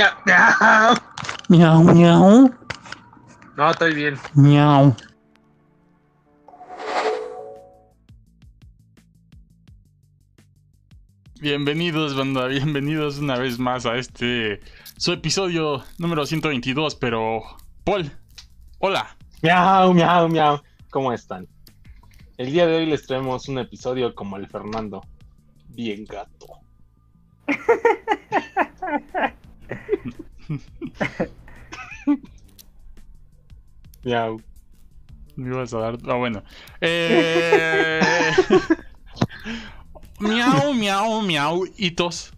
Miau. Miau, miau, No, estoy bien. miau. Bienvenidos, banda, bienvenidos una vez más a este su episodio número 122, pero Paul, hola. Miau, miau, miau. ¿Cómo están? El día de hoy les traemos un episodio como el Fernando. Bien gato. miau. Me ibas a dar. Ah, bueno. Eh... miau, miau, miau. Hitos.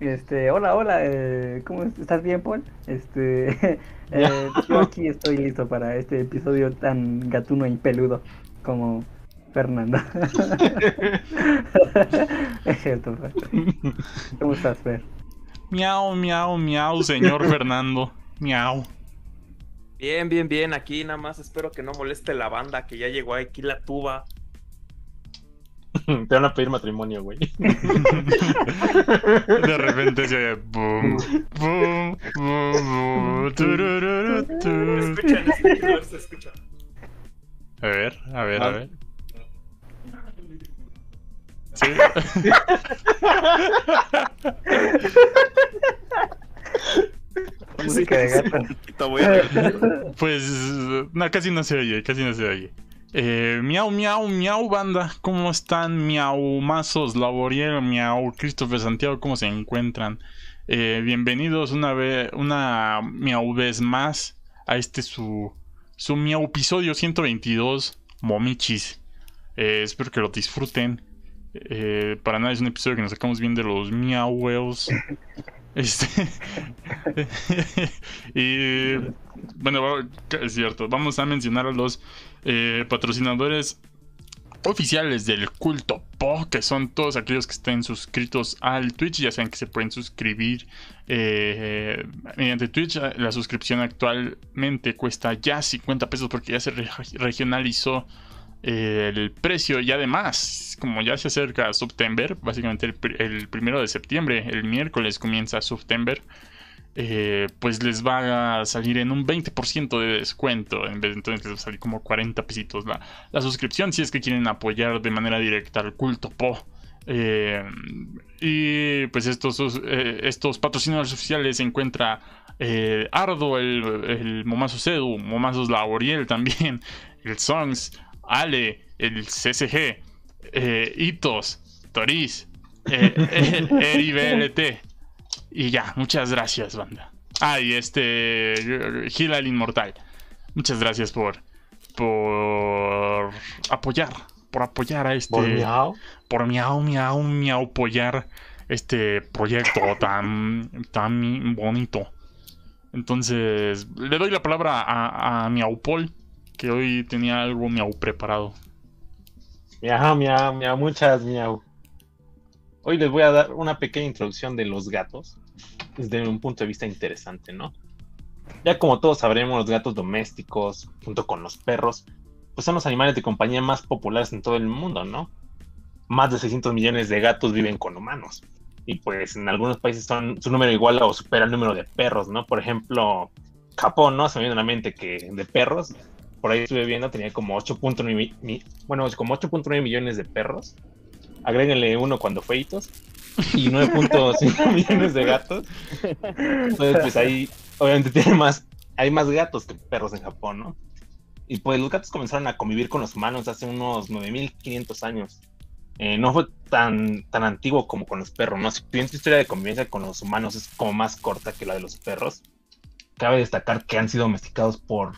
Este, hola, hola, eh, ¿cómo es- estás bien, Paul? Este, eh, yo aquí estoy listo para este episodio tan gatuno y peludo como Fernando. es cierto, Fer. ¿Cómo estás, Fer? Miau, miau, miau, señor Fernando. Miau. Bien, bien, bien. Aquí nada más espero que no moleste la banda, que ya llegó aquí la tuba. Te van a pedir matrimonio, güey. De repente se oye boom, boom, boom, escuchan, se escucha. A ver, a ver, a ver. Sí. Música de gato. Te voy a Pues no, casi no se oye, casi no se oye. Eh, miau, miau, miau, banda. ¿Cómo están? Miau, Mazos, Laboriel, miau, Christopher Santiago, ¿cómo se encuentran? Eh, bienvenidos una vez, una miau vez más a este su, su miau episodio 122, Momichis. Eh, espero que lo disfruten. Eh, para nada es un episodio que nos sacamos bien de los miau whales. Este. y bueno, es cierto. Vamos a mencionar a los eh, patrocinadores oficiales del culto Po, que son todos aquellos que estén suscritos al Twitch. Ya saben que se pueden suscribir eh, mediante Twitch. La suscripción actualmente cuesta ya 50 pesos porque ya se re- regionalizó el precio y además, como ya se acerca September, básicamente el, pr- el primero de septiembre, el miércoles comienza September, eh, pues les va a salir en un 20% de descuento, en vez de entonces les va a salir como 40 pesitos la, la suscripción si es que quieren apoyar de manera directa al culto Po. Eh, y pues estos, eh, estos patrocinadores oficiales se encuentra eh, Ardo, el, el Momazo Cedu, Momazos Laboriel también, el Songs, Ale, el CCG, eh, Hitos, Toriz, eh, eh, Eri BLT. Y ya, muchas gracias, banda. Ah, y este. Gil el Inmortal. Muchas gracias por. Por apoyar. Por apoyar a este. Por miau. Por miau, miau, miau, apoyar este proyecto tan. tan bonito. Entonces, le doy la palabra a, a Miau Paul, que hoy tenía algo miau preparado. Miau, miau, miau. Muchas miau. Hoy les voy a dar una pequeña introducción de los gatos desde un punto de vista interesante, ¿no? Ya como todos sabremos, los gatos domésticos, junto con los perros, pues son los animales de compañía más populares en todo el mundo, ¿no? Más de 600 millones de gatos viven con humanos. Y pues en algunos países son su número igual o supera el número de perros, ¿no? Por ejemplo, Japón, ¿no? Se me viene a la mente que de perros, por ahí estuve viendo, tenía como 8.9 mi- mi- bueno, como 8.9 millones de perros. Agréguenle uno cuando fue hitos. Y 9.5 millones de gatos. Entonces, pues ahí, obviamente, tiene más, hay más gatos que perros en Japón, ¿no? Y pues los gatos comenzaron a convivir con los humanos hace unos 9500 años. Eh, no fue tan, tan antiguo como con los perros, ¿no? Si bien su historia de convivencia con los humanos es como más corta que la de los perros, cabe destacar que han sido domesticados por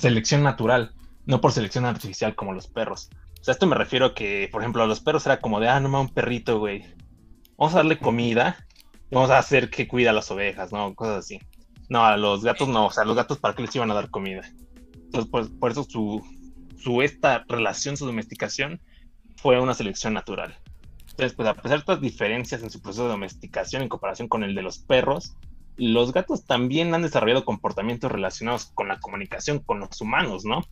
selección natural, no por selección artificial como los perros. O sea, esto me refiero a que, por ejemplo, a los perros era como de, ah, no mames, un perrito, güey. Vamos a darle comida vamos a hacer que cuida a las ovejas, ¿no? Cosas así. No, a los gatos no, o sea, a los gatos para qué les iban a dar comida. Entonces, por, por eso su, su esta relación, su domesticación, fue una selección natural. Entonces, pues a pesar de estas diferencias en su proceso de domesticación en comparación con el de los perros, los gatos también han desarrollado comportamientos relacionados con la comunicación con los humanos, ¿no?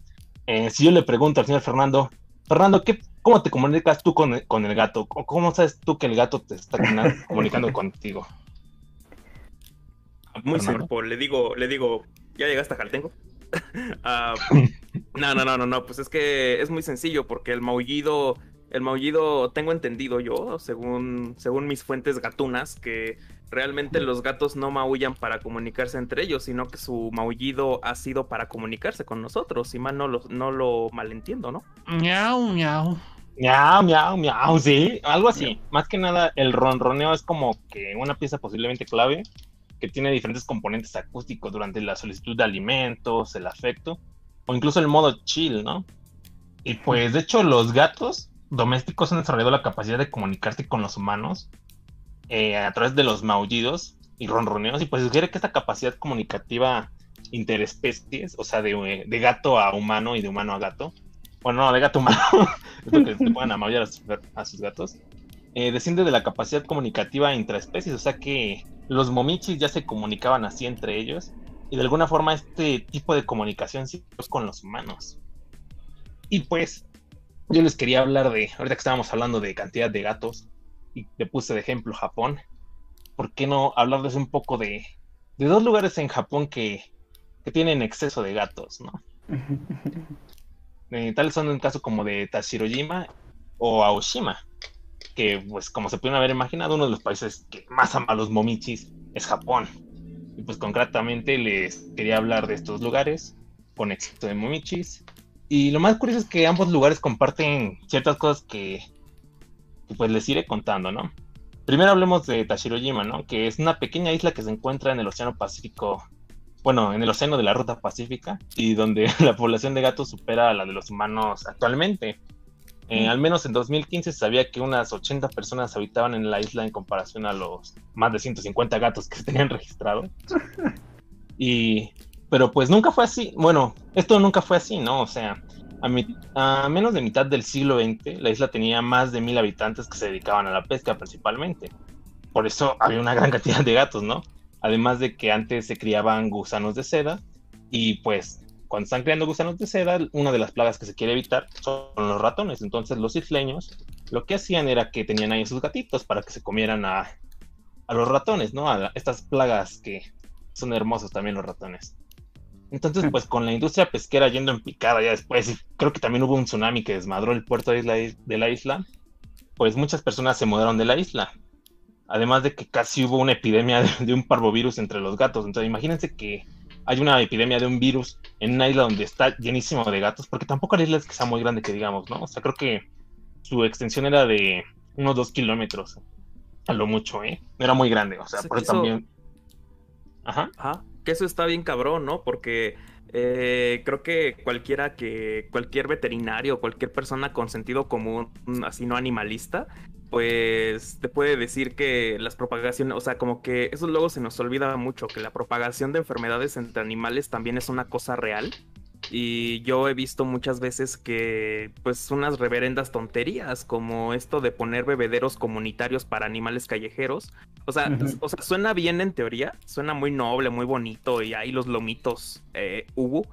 Eh, si yo le pregunto al señor Fernando, Fernando, ¿qué, ¿cómo te comunicas tú con el, con el gato? ¿O ¿Cómo sabes tú que el gato te está comunicando contigo? muy Hermano. simple. Le digo, le digo, ¿ya llegaste a Jaltengo? Ah, no, no, no, no, no. Pues es que es muy sencillo porque el maullido, el maullido, tengo entendido yo, según, según mis fuentes gatunas, que realmente los gatos no maullan para comunicarse entre ellos, sino que su maullido ha sido para comunicarse con nosotros. Si mal no lo, no lo malentiendo, ¿no? Miau, miau. Miau, miau, miau, sí, algo así. Más que nada, el ronroneo es como que una pieza posiblemente clave que tiene diferentes componentes acústicos durante la solicitud de alimentos, el afecto, o incluso el modo chill, ¿no? Y pues, de hecho, los gatos domésticos han desarrollado la capacidad de comunicarse con los humanos eh, a través de los maullidos y ronroneos, y pues sugiere que esta capacidad comunicativa interespecies, o sea, de, de gato a humano y de humano a gato, bueno, no, de gato a humano, es lo que se pueden amaullar a sus, a sus gatos, eh, desciende de la capacidad comunicativa intraespecies, o sea que los momichis ya se comunicaban así entre ellos, y de alguna forma este tipo de comunicación sí con los humanos. Y pues, yo les quería hablar de, ahorita que estábamos hablando de cantidad de gatos, y le puse de ejemplo Japón, ¿por qué no hablarles un poco de, de dos lugares en Japón que, que tienen exceso de gatos, ¿no? Eh, tales son un caso como de Tashirojima o Aoshima, que pues como se pueden haber imaginado, uno de los países que más ama a los momichis es Japón. Y pues concretamente les quería hablar de estos lugares con éxito de momichis. Y lo más curioso es que ambos lugares comparten ciertas cosas que, pues les iré contando, ¿no? Primero hablemos de Tashirojima, ¿no? Que es una pequeña isla que se encuentra en el Océano Pacífico, bueno, en el océano de la Ruta Pacífica, y donde la población de gatos supera a la de los humanos actualmente. Eh, al menos en 2015 se sabía que unas 80 personas habitaban en la isla en comparación a los más de 150 gatos que se tenían registrado. Y, pero pues nunca fue así. Bueno, esto nunca fue así, ¿no? O sea, a, menos de mitad del siglo XX, la isla tenía más de mil habitantes que se dedicaban a la pesca principalmente. Por eso había una gran cantidad de gatos, ¿no? Además de que antes se criaban gusanos de seda y pues cuando están creando gusanos de seda, una de las plagas que se quiere evitar son los ratones. Entonces los isleños lo que hacían era que tenían ahí sus gatitos para que se comieran a, a los ratones, ¿no? A estas plagas que son hermosos también los ratones. Entonces, pues con la industria pesquera yendo en picada ya después, creo que también hubo un tsunami que desmadró el puerto de, isla, de la isla, pues muchas personas se mudaron de la isla. Además de que casi hubo una epidemia de, de un parvovirus entre los gatos. Entonces, imagínense que hay una epidemia de un virus en una isla donde está llenísimo de gatos, porque tampoco la isla es que sea muy grande que digamos, ¿no? O sea, creo que su extensión era de unos dos kilómetros, a lo mucho, ¿eh? No era muy grande, o sea, O sea, por eso- también... Ajá. Ajá. Que eso está bien cabrón, ¿no? Porque eh, creo que cualquiera que, cualquier veterinario, cualquier persona con sentido común, así no animalista, pues te puede decir que las propagaciones, o sea, como que eso luego se nos olvida mucho, que la propagación de enfermedades entre animales también es una cosa real. Y yo he visto muchas veces que, pues, unas reverendas tonterías, como esto de poner bebederos comunitarios para animales callejeros. O sea, o sea, suena bien en teoría, suena muy noble, muy bonito, y ahí los lomitos eh, hubo.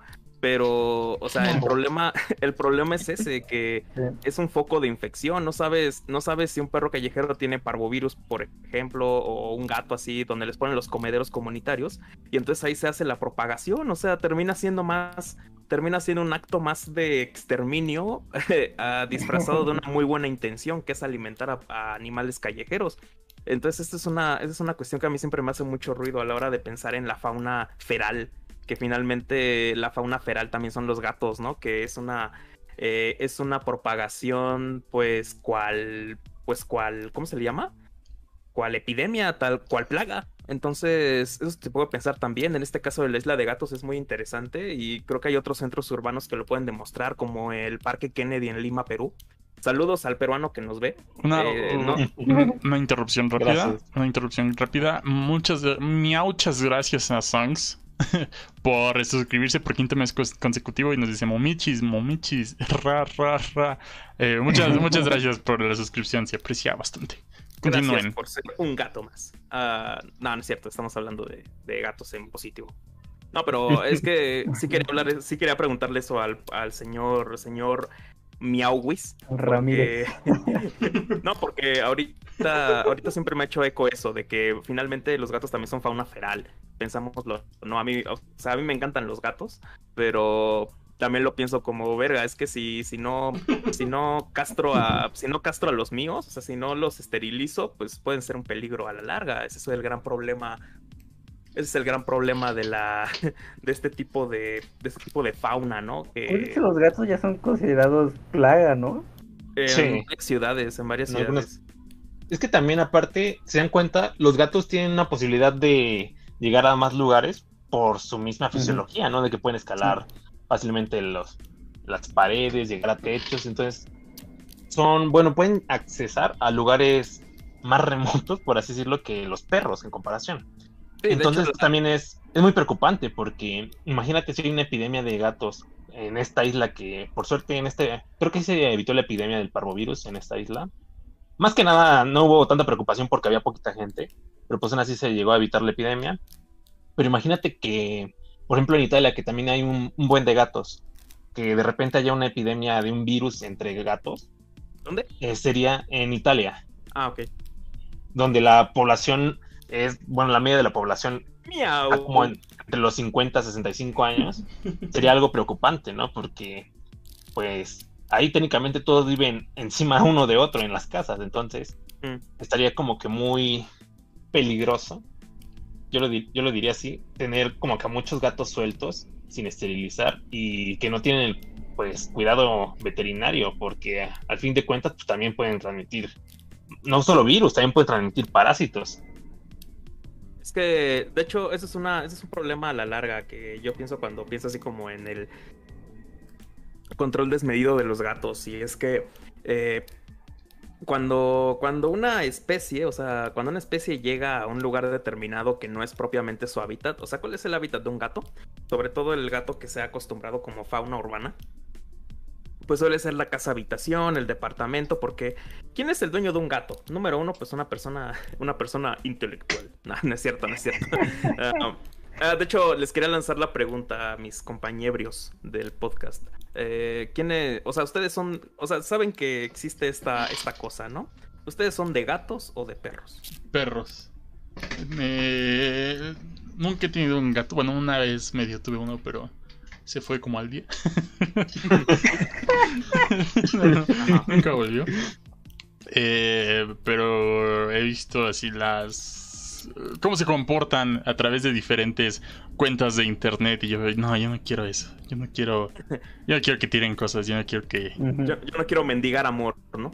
Pero, o sea, el problema, el problema es ese, que es un foco de infección. No sabes, no sabes si un perro callejero tiene parvovirus, por ejemplo, o un gato así, donde les ponen los comederos comunitarios. Y entonces ahí se hace la propagación. O sea, termina siendo más, termina siendo un acto más de exterminio ah, disfrazado de una muy buena intención, que es alimentar a, a animales callejeros. Entonces, esta es una, esta es una cuestión que a mí siempre me hace mucho ruido a la hora de pensar en la fauna feral. Que finalmente la fauna feral también son los gatos, ¿no? Que es una eh, es una propagación, pues, cual, pues, cual, ¿cómo se le llama? Cual epidemia, tal cual plaga. Entonces, eso se puede pensar también. En este caso de la isla de gatos es muy interesante y creo que hay otros centros urbanos que lo pueden demostrar, como el Parque Kennedy en Lima, Perú. Saludos al peruano que nos ve. Una, Eh, no. una- una interrupción rápida. Gracias. Una interrupción rápida. Muchas, muchas gracias a Songs por suscribirse por quinto mes consecutivo y nos dice momichis, momichis, ra, ra, ra. Eh, muchas, muchas gracias por la suscripción, se aprecia bastante. Gracias Continúen. por ser un gato más. Ah, no, no es cierto, estamos hablando de, de gatos en positivo. No, pero es que sí quería hablar, sí quería preguntarle eso al, al señor, señor Miauwis. Ramírez. porque- no, porque ahorita, ahorita, ahorita siempre me ha hecho eco eso, de que finalmente los gatos también son fauna feral. Pensámoslo, no, a mí, o sea, a mí me encantan los gatos, pero también lo pienso como verga, es que si, si no, si no castro a, si no castro a los míos, o sea, si no los esterilizo, pues pueden ser un peligro a la larga. Ese es el gran problema. Ese es el gran problema de la, de este tipo de, de este tipo de fauna, ¿no? Que... Pues es que los gatos ya son considerados plaga, ¿no? En sí. varias ciudades, en varias ciudades. Algunas... Es que también aparte, se dan cuenta, los gatos tienen una posibilidad de llegar a más lugares por su misma fisiología, uh -huh. ¿no? De que pueden escalar sí fácilmente los, las paredes, llegar a techos, entonces son, bueno, pueden accesar a lugares más remotos, por así decirlo, que los perros en comparación. Sí, entonces hecho, también es, es muy preocupante porque imagínate si hay una epidemia de gatos en esta isla que, por suerte, en este, creo que se evitó la epidemia del parvovirus en esta isla. Más que nada, no hubo tanta preocupación porque había poquita gente, pero pues aún así se llegó a evitar la epidemia. Pero imagínate que por ejemplo, en Italia, que también hay un, un, buen de gatos, que de repente haya una epidemia de un virus entre gatos. ¿Dónde? Eh, sería en Italia. Ah, ok. Donde la población es, bueno, la media de la población Miau. está como en, entre los 50 y 65 años. sería algo preocupante, ¿no? Porque, pues, ahí técnicamente todos viven encima uno de otro en las casas, entonces mm. estaría como que muy peligroso yo lo, yo lo diría así, tener como que a muchos gatos sueltos sin esterilizar y que no tienen pues cuidado veterinario porque al fin de cuentas pues, también pueden transmitir no solo virus, también pueden transmitir parásitos. Es que, de hecho, eso es, una, eso es un problema a la larga que yo pienso cuando pienso así como en el control desmedido de los gatos. Y es que eh, cuando, cuando una especie, o sea, cuando una especie llega a un lugar determinado que no es propiamente su hábitat, o sea, ¿cuál es el hábitat de un gato? Sobre todo el gato que se ha acostumbrado como fauna urbana. Pues suele ser la casa habitación, el departamento, porque ¿quién es el dueño de un gato? Número uno, pues una persona, una persona intelectual. No, no es cierto, no es cierto. uh, uh, de hecho, les quería lanzar la pregunta a mis compañeros del podcast. Eh, ¿quién? O sea, ustedes son, o sea, saben que existe esta, esta cosa, ¿no? ¿Ustedes son de gatos o de perros? Perros. Eh, nunca he tenido un gato. Bueno, una vez medio tuve uno, pero se fue como al día. nunca volvió. Eh, pero he visto así las cómo se comportan a través de diferentes cuentas de internet y yo no yo no quiero eso. Yo no quiero yo no quiero que tiren cosas. Yo no quiero que uh -huh. yo, yo, no quiero mendigar amor no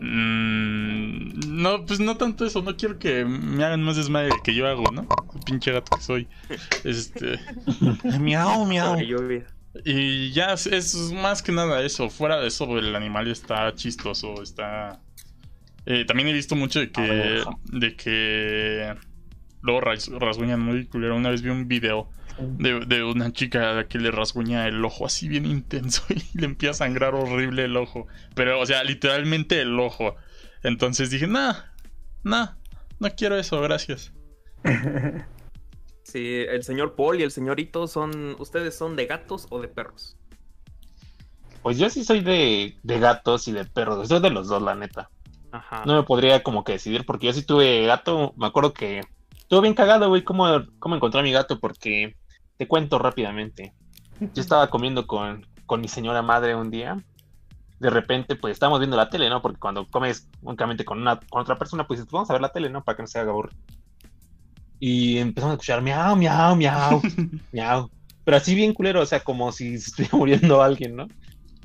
mm, no pues no tanto eso. No quiero que me hagan más desmadre que yo hago no El pinche gato que soy. Este miau miau. Y ya es, es más que nada eso. Fuera de eso el animal está chistoso está eh, también he visto mucho de que. De que. Luego ras, rasguñan muy culero. Una vez vi un video de, de, una chica que le rasguña el ojo así bien intenso y le empieza a sangrar horrible el ojo. Pero, o sea, literalmente el ojo. Entonces dije, nah, nah, no quiero eso, gracias. Sí, el señor Paul y el señorito son. ¿Ustedes son de gatos o de perros? Pues yo sí soy de, de gatos y de perros. Soy de los dos, la neta. Ajá. No me podría como que decidir porque yo sí tuve gato, me acuerdo que estuvo bien cagado, güey, cómo, cómo encontré a mi gato porque te cuento rápidamente. Yo estaba comiendo con, con mi señora madre un día. De repente, pues estábamos viendo la tele, ¿no? Porque cuando comes únicamente con, una, con otra persona, pues vamos a ver la tele, ¿no? Para que no se haga aburrido. Y empezamos a escuchar miau, miau, miau, miau. Pero así bien culero, o sea, como si se estuviera muriendo alguien, ¿no?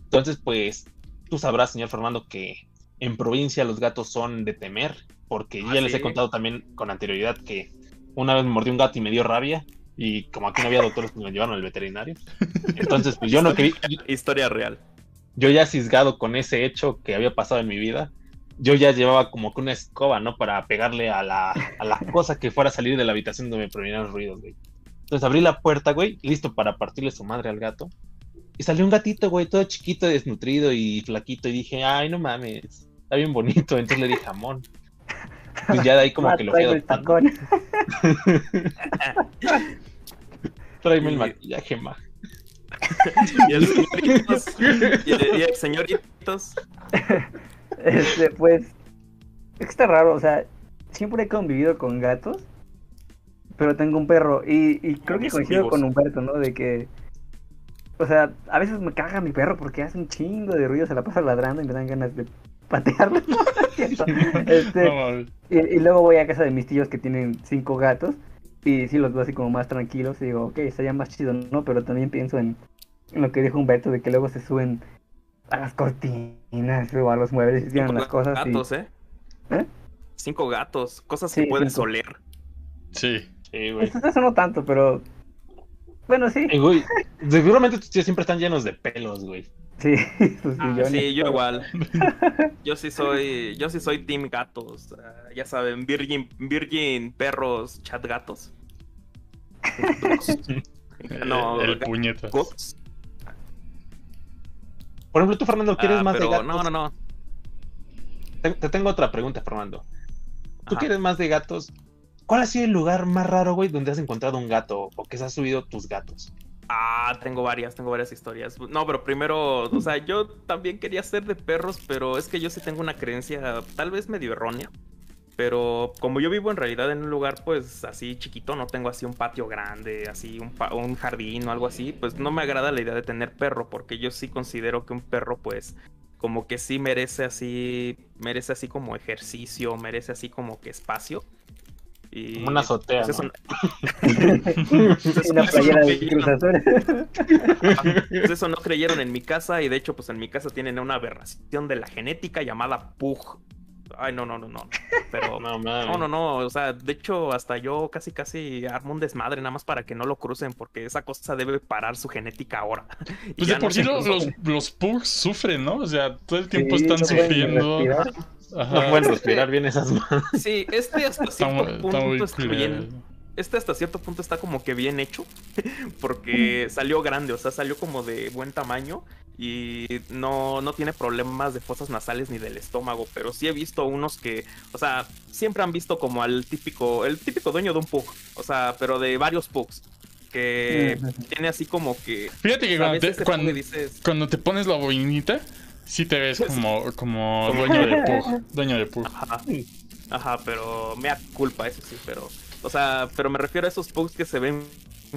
Entonces, pues, tú sabrás, señor Fernando, que en provincia los gatos son de temer, porque ah, ya les he contado también con anterioridad que una vez me mordió un gato y me dio rabia, y como aquí no había doctores, pues me llevaron al veterinario. Entonces, pues yo no quería... Historia real. Yo ya cisgado con ese hecho que había pasado en mi vida, yo ya llevaba como que una escoba, ¿no? Para pegarle a la, a la cosa que fuera a salir de la habitación donde me provenían los ruidos, güey. Entonces abrí la puerta, güey, listo para partirle su madre al gato. Y salió un gatito, güey, todo chiquito, desnutrido y flaquito. Y dije, ay, no mames, está bien bonito. Entonces le di jamón. Pues ya de ahí como que lo fui adoptando. Tráeme el maquillaje, ma. y el señoritos. y, el, y el señoritos. Este, pues. que está raro, o sea, siempre he convivido con gatos, pero tengo un perro y, y creo que coincido amigos. con Humberto, ¿no? De que, o sea, a veces me caga mi perro porque hace un chingo de ruido, se la pasa ladrando y me dan ganas de patearlo. este, No y, y luego voy a casa de mis tíos que tienen cinco gatos y sí los veo así como más tranquilos y digo, ok, estaría más chido, ¿no? Pero también pienso en, en lo que dijo Humberto de que luego se suben a las cortinas o a los muebles y tiran las cosas. y- gatos, ¿eh? ¿Eh? Cinco gatos, cosas Sí, que puedes cinco. oler. Sí. Sí, güey. Pues eso no tanto, pero bueno, sí, Eh, güey, seguramente tus tíos siempre están llenos de pelos, güey. Sí, sus Ah, millones. sí, yo igual. Yo sí soy, yo sí soy team gatos. ah, ya saben, virgin, virgin perros, chat gatos. No, el, puñetas. Goats. Por ejemplo, tú, Fernando, ¿quieres Ah, más de gatos? No, no, no. Te, te tengo otra pregunta, Fernando. ¿Tú Ajá. quieres más de gatos? ¿Cuál ha sido el lugar más raro, güey, donde has encontrado un gato o que se han subido tus gatos? Ah, tengo varias, tengo varias historias. No, pero primero, o sea, yo también quería ser de perros, pero es que yo sí tengo una creencia tal vez medio errónea. Pero como yo vivo en realidad en un lugar pues así chiquito, no tengo así un patio grande, así un, un jardín o algo así, pues no me agrada la idea de tener perro, porque yo sí considero que un perro pues como que sí merece así, merece así como ejercicio, merece así como que espacio. Y Como una azotea, pues, eso ¿no? Una playera de Cruz Azul. Pues eso no creyeron en mi casa y de hecho pues en mi casa tienen una aberración de la genética llamada Pug. Ay, no, no, no, no. Pero No, no, no, no, o sea, de hecho hasta yo casi casi armo un desmadre nada más para que no lo crucen porque esa cosa debe parar su genética ahora. Pues de por no sí los, los, los pugs sufren, ¿no? O sea, todo el tiempo Sí, están no sufriendo. Ajá. No pueden respirar bien esas manos. Sí, este hasta cierto está punto muy está bien. Este hasta cierto punto está como que bien hecho. Porque salió grande, o sea, salió como de buen tamaño. Y no, no tiene problemas de fosas nasales ni del estómago. Pero sí he visto unos que, o sea, siempre han visto como al típico, el típico dueño de un pug. O sea, pero de varios pugs. Que tiene así como que. Fíjate que cuando te, cuando, dices. cuando te pones la boinita, sí te ves como, como dueño de pug. Dueño de pug. Ajá. Ajá, pero me da culpa, eso sí, pero. O sea, pero me refiero a esos posts que se ven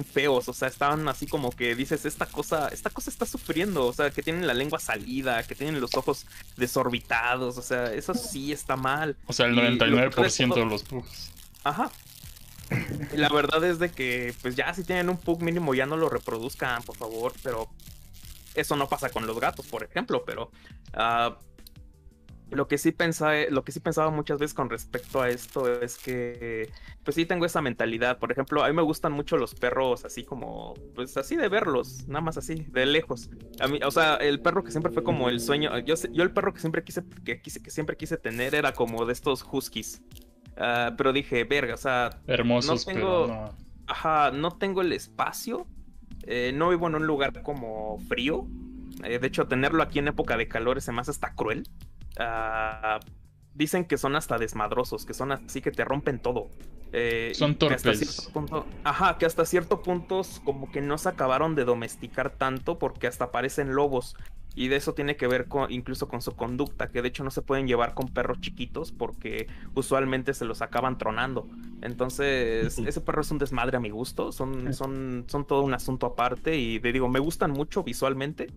feos, o sea, estaban así como que dices, esta cosa, esta cosa está sufriendo, o sea, que tienen la lengua salida, que tienen los ojos desorbitados, o sea, eso sí está mal. O sea, el Y lo 99% peor de los pugs. Ajá. Y la verdad es de que, pues ya si tienen un pug mínimo ya no lo reproduzcan, por favor, pero eso no pasa con los gatos, por ejemplo, pero ah, lo que sí pensaba, lo que sí pensaba muchas veces con respecto a esto es que, pues sí tengo esa mentalidad. Por ejemplo, a mí me gustan mucho los perros así como, pues así de verlos, nada más así, de lejos. A mí, o sea, el perro que siempre fue como el sueño, yo, yo el perro que siempre quise, que quise, que siempre quise tener era como de estos huskies. Ah, pero dije, verga, o sea, Hermosos, No tengo- pero no. Ajá, no tengo el espacio. Eh, no vivo en un lugar como frío. eh, de hecho, tenerlo aquí en época de calor se me hace hasta cruel. Ah, dicen que son hasta desmadrosos, que son así que te rompen todo. eh, Son y que hasta torpes. cierto punto- ajá, que hasta cierto punto como que no se acabaron de domesticar tanto porque hasta parecen lobos. Y de eso tiene que ver con, incluso con su conducta, que de hecho no se pueden llevar con perros chiquitos porque usualmente se los acaban tronando. Entonces, ese perro es un desmadre a mi gusto, son, son, son todo un asunto aparte y te digo, me gustan mucho visualmente,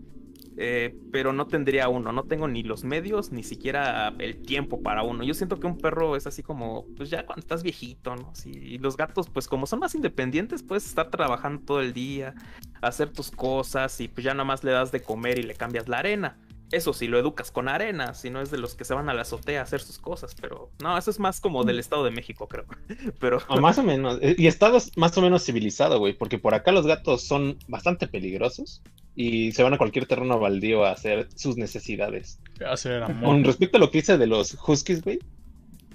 eh, pero no tendría uno, no tengo ni los medios ni siquiera el tiempo para uno. Yo siento que un perro es así como, pues ya cuando estás viejito, ¿no? Y los gatos, pues como son más independientes, puedes estar trabajando todo el día, hacer tus cosas y pues ya nada más le das de comer y le cambias la arena. Eso si lo educas con arena, si no es de los que se van a la azotea a hacer sus cosas, pero no, eso es más como del Estado de México, creo. Pero O más o menos. eh, Y estados más o menos civilizado, güey. Porque por acá los gatos son bastante peligrosos. Y se van a cualquier terreno baldío a hacer sus necesidades. Hacer Con respecto a lo que dice de los huskies, güey.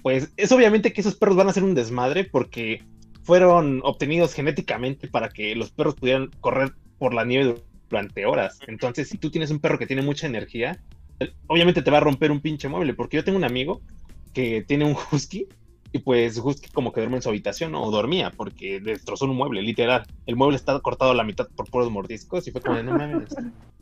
Pues es obviamente que esos perros van a ser un desmadre porque fueron obtenidos genéticamente para que los perros pudieran correr por la nieve durante horas. Entonces, si tú tienes un perro que tiene mucha energía, obviamente te va a romper un pinche mueble. Porque yo tengo un amigo que tiene un husky y pues husky como que duerme en su habitación ¿no? o dormía porque destrozó un mueble, literal. El mueble está cortado a la mitad por puros mordiscos y fue como de no mames. Ajá.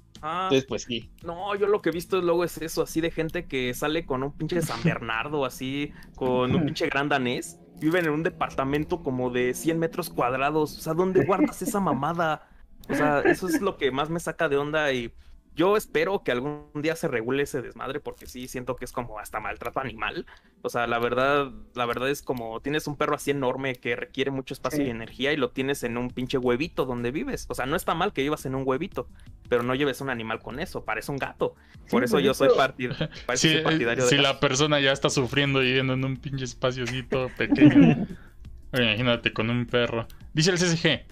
Entonces, pues sí. No, yo lo que he visto luego es eso, así de gente que sale con un pinche San Bernardo, así, con un pinche gran danés. Viven en un departamento como de 100 metros cuadrados. O sea, ¿dónde guardas esa mamada? O sea, eso es lo que más me saca de onda y yo espero que algún día se regule ese desmadre porque sí siento que es como hasta maltrato animal. O sea, la verdad, la verdad es como tienes un perro así enorme que requiere mucho espacio Sí. y energía y lo tienes en un pinche huevito donde vives. O sea, no está mal que vivas en un huevito, pero no lleves un animal con eso, parece un gato. Por Sí, eso pues, yo soy partid- Si, soy partidario de si la persona ya está sufriendo viviendo en un pinche espaciocito pequeño. Imagínate con un perro. Dice el CSG.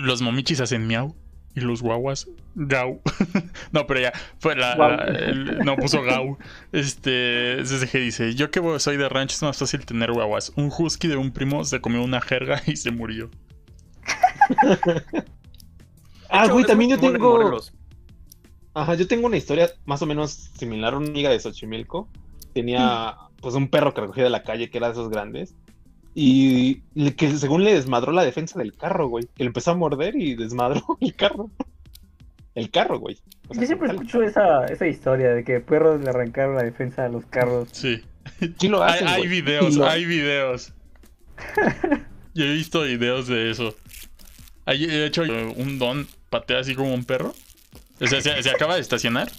Los momichis hacen miau y los guaguas gau. no, pero ya fue la, Guau. la- el- no puso gau. Este CSG dice, "Yo que soy de rancho es más fácil tener guaguas. Un husky de un primo se comió una jerga y se murió." Ah, güey, también yo tengo. Ajá, yo tengo una historia más o menos similar. Una amiga de Xochimilco tenía pues un perro que recogía de la calle que era de esos grandes. Y le- que según le desmadró la defensa del carro, güey. Que le empezó a morder y desmadró el carro. El carro, güey. O sea, Yo siempre escucho esa, esa historia de que perros le arrancaron la defensa a los carros. Sí. Sí lo Hay, hacen, hay videos, lo- hay videos. Yo he visto videos de eso. Hay, de hecho, un don patea así como un perro. O sea, se, se acaba de estacionar.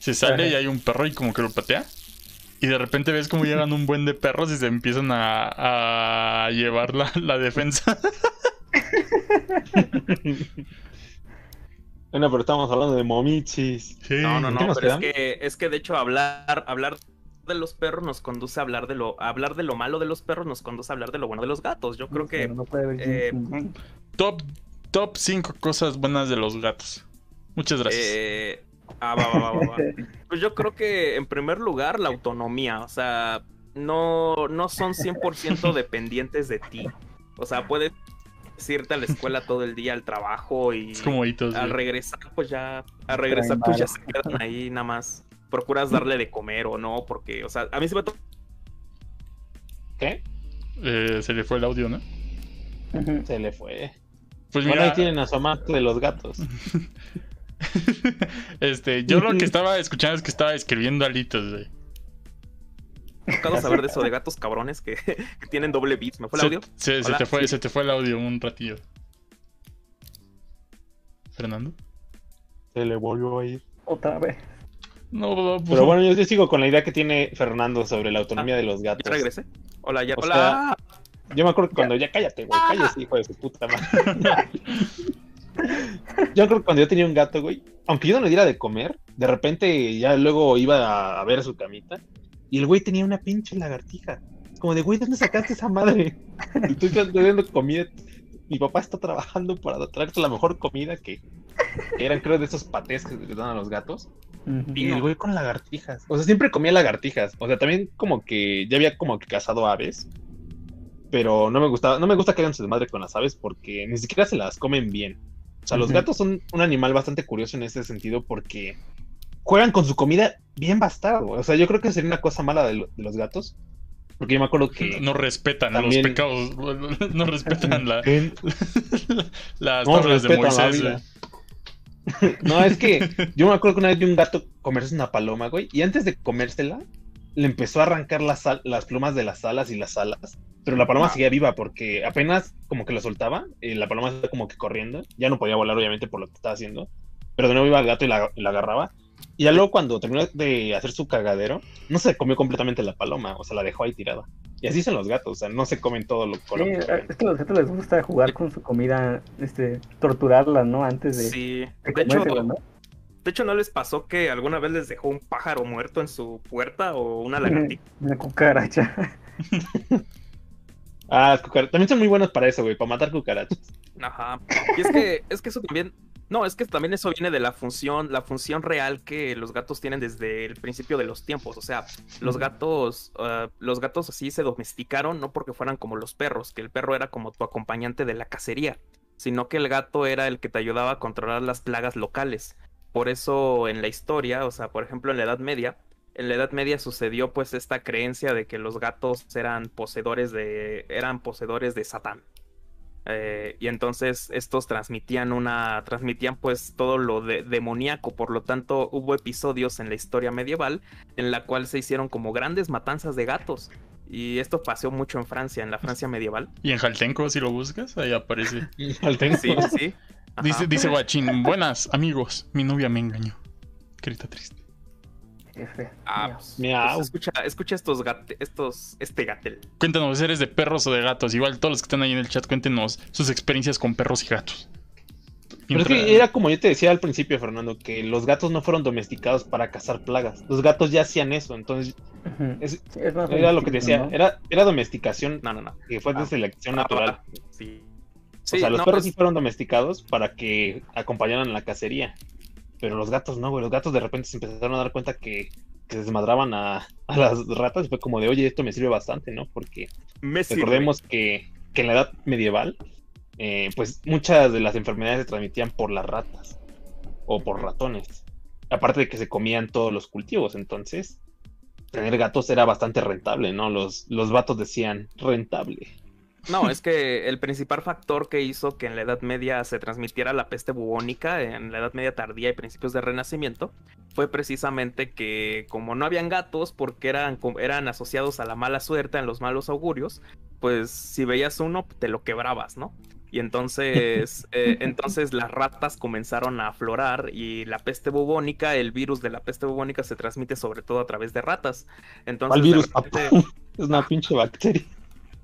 Se sale Ajá. y hay un perro y como que lo patea. Y de repente ves como llegan un buen de perros y se empiezan a, a llevar la, la defensa. Bueno, pero estamos hablando de momichis. Sí. No, no, ¿en qué no, pero es que, es que de hecho hablar, hablar de los perros nos conduce a hablar de lo, hablar de lo malo de los perros nos conduce a hablar de lo bueno de los gatos. Yo creo que no eh. Top, top 5 cosas buenas de los gatos. Muchas gracias. Eh, ah, va, va, va, va, va. Pues yo creo que en primer lugar la autonomía, o sea, no, no son 100% dependientes de ti. O sea, puedes irte a la escuela todo el día, al trabajo y es como hitos. al regresar pues ya, al regresar pues ya se quedan ahí nada más. Procuras darle de comer o no, porque, o sea, a mí se me ¿Qué? Eh, se le fue el audio, ¿no? Se le fue. Pues Bueno, mira, ahí tienen a su amante de los gatos. este, yo lo que estaba escuchando es que estaba escribiendo alitos, güey. tocado saber de eso de gatos cabrones que, que tienen doble beat. ¿Me fue el Se, audio? se- te fue, sí. se te fue el audio un ratillo. Fernando. Se le volvió a ir. Otra vez. No, no, pues, Pero bueno, yo sigo con la idea que tiene Fernando sobre la autonomía de los ¿Ya gatos. regresé? Hola, ya. O Hola. Yo me acuerdo que cuando ya cállate, güey, cállate, hijo de su puta madre. Yo creo que cuando yo tenía un gato, güey, aunque yo no le diera de comer, de repente ya luego iba a ver su camita y el güey tenía una pinche lagartija. Como de, güey, ¿dónde sacaste esa madre? Estoy dando comida. Mi papá está trabajando para traerte la mejor comida que, que eran, creo, de esos patés que le dan a los gatos. Y el güey con lagartijas. O sea, siempre comía lagartijas. O sea, también como que ya había como que cazado aves. Pero no me gustaba, no me gusta que hagan su desmadre con las aves porque ni siquiera se las comen bien. O sea, los gatos son un animal bastante curioso en ese sentido porque juegan con su comida bien bastardo. O sea, yo creo que sería una cosa mala de, lo- de los gatos. Porque yo me acuerdo que. no respetan También- los pecados, no respetan la- las No tablas de la Moisés. güey. No, es que yo me acuerdo que una vez vi un gato comerse una paloma, güey, y antes de comérsela, le empezó a arrancar las, las plumas de las alas y las alas, pero la paloma Ah. seguía viva porque apenas como que la soltaba, y la paloma estaba como que corriendo, ya no podía volar obviamente por lo que estaba haciendo, pero de nuevo iba el gato y la, y la agarraba, y ya luego cuando terminó de hacer su cagadero, no se comió completamente la paloma, o sea, la dejó ahí tirada. Y así son los gatos, o sea, no se comen todo lo Sí, es que a los gatos les gusta jugar con su comida, este, torturarla, ¿no? Antes de, Sí. de De hecho, ¿no? De hecho, ¿no les pasó que alguna vez les dejó un pájaro muerto en su puerta o una lagartija? Una cucaracha. Ah, las cucar- también son muy buenos para eso, güey, para matar cucarachas. Ajá. Y es que, es que eso también. No, es que también eso viene de la función, la función real que los gatos tienen desde el principio de los tiempos. O sea, los gatos, ah, los gatos así se domesticaron no porque fueran como los perros, que el perro era como tu acompañante de la cacería, sino que el gato era el que te ayudaba a controlar las plagas locales. Por eso en la historia, o sea, por ejemplo en la Edad Media, en la Edad Media sucedió pues esta creencia de que los gatos eran poseedores de, eran poseedores de Satán. Eh, y entonces estos transmitían una, transmitían pues todo lo de, demoníaco, por lo tanto hubo episodios en la historia medieval en la cual se hicieron como grandes matanzas de gatos. Y esto pasó mucho en Francia, en la Francia medieval. Y en Jaltenco, si lo buscas, ahí aparece. Jaltenco. Sí, sí. Dice, dice Guachín, buenas amigos, mi novia me engañó. Grita triste. F. Ah, pues, pues escucha, escucha estos gate- estos, este gatel. Cuéntanos, ¿eres de perros o de gatos? Igual todos los que están ahí en el chat, cuéntenos sus experiencias con perros y gatos. Pero es que era como yo te decía al principio, Fernando, que los gatos no fueron domesticados para cazar plagas. Los gatos ya hacían eso, entonces Ujú. es- Sí, es más era lo que te decía, era, era domesticación No, no, no. que fue de Ah. selección Ah, natural. Sí. O sea, los no, perros es- sí fueron domesticados para que acompañaran la cacería. Pero los gatos no, güey. Los gatos de repente se empezaron a dar cuenta que, que desmadraban a, a las ratas. Y fue como de, oye, esto me sirve bastante, ¿no? Porque me recordemos que, que en la edad medieval, eh, pues muchas de las enfermedades se transmitían por las ratas o por ratones. Aparte de que se comían todos los cultivos. Entonces, tener gatos era bastante rentable, ¿no? Los, los vatos decían rentable. No, es que el principal factor que hizo que en la Edad Media se transmitiera la peste bubónica, en la Edad Media tardía y principios del Renacimiento, fue precisamente que como no habían gatos porque eran, eran asociados a la mala suerte, a los malos augurios, pues si veías uno te lo quebrabas, ¿no? Y entonces, eh, entonces las ratas comenzaron a aflorar y la peste bubónica, el virus de la peste bubónica se transmite sobre todo a través de ratas. Entonces, ¿Cuál virus, repente-? Es una pinche bacteria.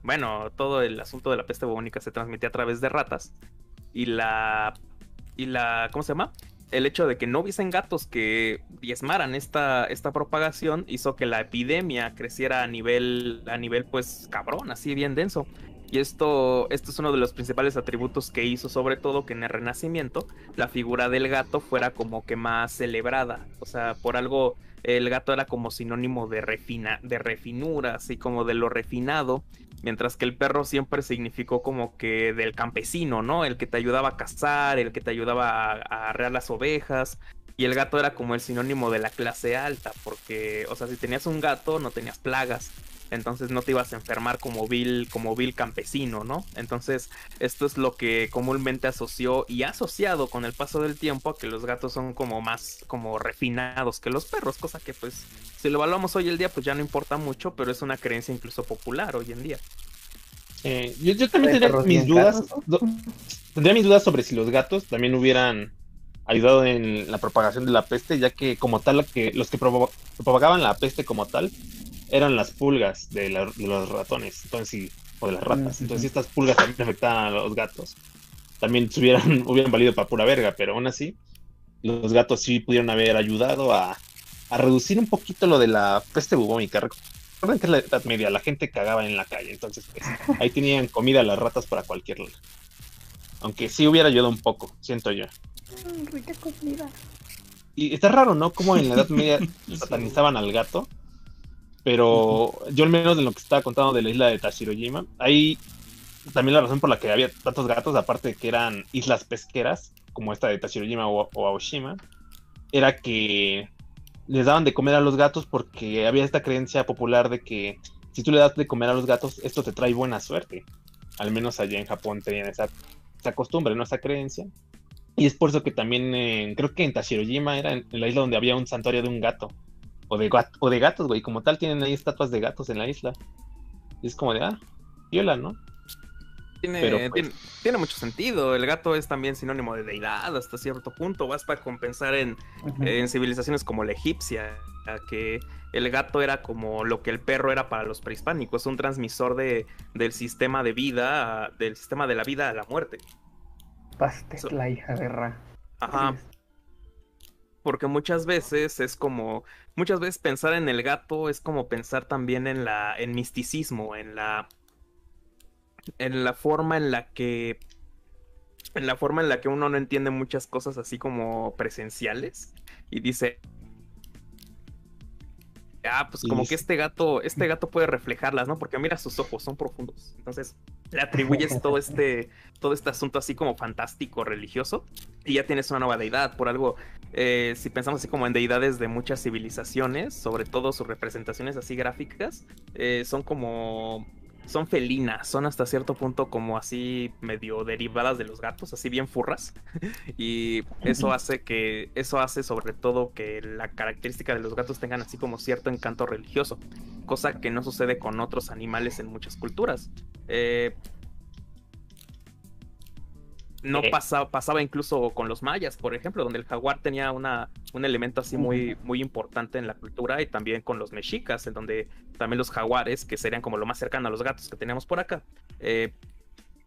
Bueno, todo el asunto de la peste bubónica se transmitía a través de ratas. Y la. Y la. ¿Cómo se llama? El hecho de que no hubiesen gatos que diezmaran esta, esta propagación hizo que la epidemia creciera a nivel. a nivel, pues, cabrón, así bien denso. Y esto, esto es uno de los principales atributos que hizo, sobre todo que en el Renacimiento, la figura del gato fuera como que más celebrada. O sea, por algo, el gato era como sinónimo de, refina, de refinura, así como de lo refinado. Mientras que el perro siempre significó como que del campesino, ¿no? El que te ayudaba a cazar, el que te ayudaba a, arrear las ovejas. Y el gato era como el sinónimo de la clase alta, porque, o sea, si tenías un gato no tenías plagas. Entonces no te ibas a enfermar como vil, como vil campesino, ¿no? Entonces, esto es lo que comúnmente asoció y ha asociado con el paso del tiempo a que los gatos son como más como refinados que los perros, cosa que pues si lo evaluamos hoy el día pues ya no importa mucho, pero es una creencia incluso popular hoy en día. Eh, yo, yo también tendría mis dudas. do- tendría mis dudas sobre si los gatos también hubieran ayudado en la propagación de la peste, ya que como tal que los que provo- propagaban la peste como tal eran las pulgas de, la- de los ratones, entonces sí, o de las ratas. Entonces si estas pulgas también afectaban a los gatos. También hubieran, hubieran valido para pura verga, pero aún así los gatos sí pudieron haber ayudado a, a reducir un poquito lo de la peste bubónica. Recuerden que es la Edad Media, la gente cagaba en la calle, entonces pues, ahí tenían comida las ratas para cualquier lado. Aunque sí hubiera ayudado un poco, siento yo. Mm, rica comida. Y está raro, ¿no? Como en la Edad Media satanizaban al gato. Pero yo al menos en lo que estaba contando de la isla de Tashirojima, ahí también la razón por la que había tantos gatos, aparte de que eran islas pesqueras, como esta de Tashirojima o, o Aoshima, era que les daban de comer a los gatos porque había esta creencia popular de que si tú le das de comer a los gatos, esto te trae buena suerte. Al menos allá en Japón tenían esa, esa costumbre, ¿no? Esa creencia. Y es por eso que también, en- creo que en Tashirojima era en, en la isla donde había un santuario de un gato. O de, gat- o de gatos, güey. Como tal, tienen ahí estatuas de gatos en la isla. Y es como de, ah, viola, ¿no? Tiene, Pero, pues- tiene, tiene mucho sentido. El gato es también sinónimo de deidad hasta cierto punto. Basta con pensar en, en civilizaciones como la egipcia, que el gato era como lo que el perro era para los prehispánicos, un transmisor de, del sistema de vida, a- del sistema de la vida a la muerte. Bastet, So- la hija de Ra. Ajá, porque muchas veces es como, muchas veces pensar en el gato es como pensar también en la, en misticismo, en la, en la forma en la que, en la forma en la que uno no entiende muchas cosas así como presenciales y dice, ah, pues como que este gato, este gato puede reflejarlas, ¿no? Porque mira sus ojos, son profundos. Entonces le atribuyes todo este, todo este asunto así como fantástico, religioso, y ya tienes una nueva deidad. Por algo, eh, si pensamos así como en deidades de muchas civilizaciones, sobre todo sus representaciones así gráficas, eh, son como son felinas, son hasta cierto punto como así medio derivadas de los gatos, así bien furras. y eso hace que, eso hace sobre todo que la característica de los gatos tengan así como cierto encanto religioso, cosa que no sucede con otros animales en muchas culturas. Eh, no Eh. pasaba, pasaba incluso con los mayas, por ejemplo, donde el jaguar tenía una, un elemento así muy, muy importante en la cultura y también con los mexicas, en donde también los jaguares, que serían como lo más cercano a los gatos que tenemos por acá, eh,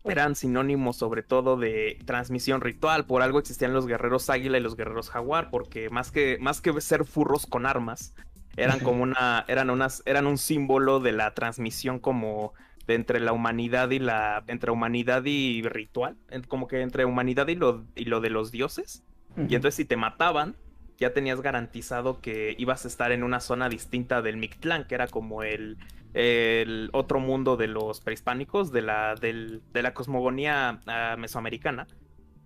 eran sinónimos sobre todo de transmisión ritual. Por algo existían los guerreros águila y los guerreros jaguar, porque más que, más que ser furros con armas, eran como una, eran unas, eran un símbolo de la transmisión como entre la humanidad y la, entre humanidad y ritual, como que entre humanidad y lo, y lo de los dioses. Y entonces si te mataban, ya tenías garantizado que ibas a estar en una zona distinta del Mictlán, que era como el, el otro mundo de los prehispánicos, de la, del- de la cosmogonía ah, mesoamericana.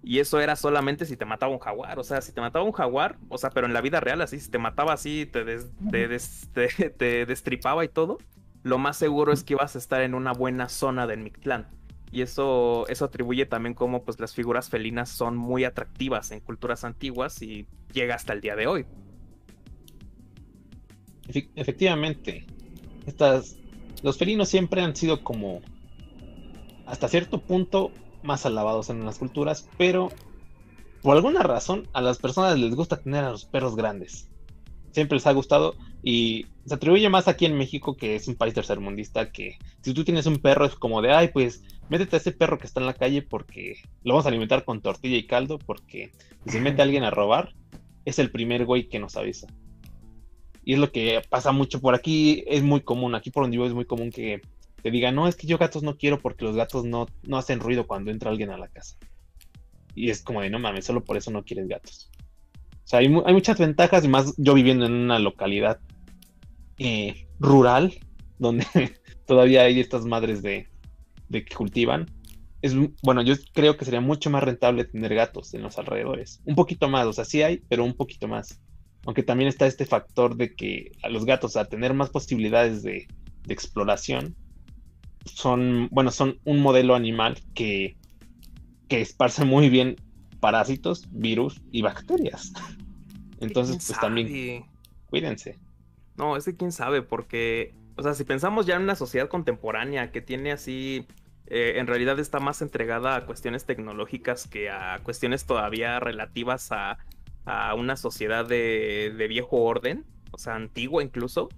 Y eso era solamente si te mataba un jaguar. O sea, si te mataba un jaguar, o sea, pero en la vida real, así, si te mataba así, te, des- te des- te- te destripaba y todo, lo más seguro es que ibas a estar en una buena zona del Mictlán. Y eso, eso atribuye también como pues las figuras felinas son muy atractivas en culturas antiguas y llega hasta el día de hoy. Efe- efectivamente, estas, los felinos siempre han sido como, hasta cierto punto, más alabados en las culturas, pero por alguna razón a las personas les gusta tener a los perros grandes. Siempre les ha gustado y se atribuye más aquí en México, que es un país tercermundista, que si tú tienes un perro es como de, ay, pues métete a ese perro que está en la calle porque lo vamos a alimentar con tortilla y caldo, porque si se mete alguien a robar, es el primer güey que nos avisa. Y es lo que pasa mucho por aquí, es muy común, aquí por donde vivo es muy común que te digan, no, es que yo gatos no quiero porque los gatos no, no hacen ruido cuando entra alguien a la casa. Y es como de, no mames, solo por eso no quieres gatos. O sea, hay, hay muchas ventajas y más yo viviendo en una localidad eh, rural, donde todavía hay estas madres de, de que cultivan. Es, bueno, yo creo que sería mucho más rentable tener gatos en los alrededores. Un poquito más, o sea, sí hay, pero un poquito más. Aunque también está este factor de que a los gatos, a tener más posibilidades de, de exploración, son, bueno, son un modelo animal que, que esparce muy bien parásitos, virus y bacterias. Entonces, ¿Quién pues también sabe? cuídense. No, es que quién sabe, porque, o sea, si pensamos ya en una sociedad contemporánea que tiene así, eh, en realidad está más entregada a cuestiones tecnológicas que a cuestiones todavía relativas a, a una sociedad de, de viejo orden, o sea, antigua incluso.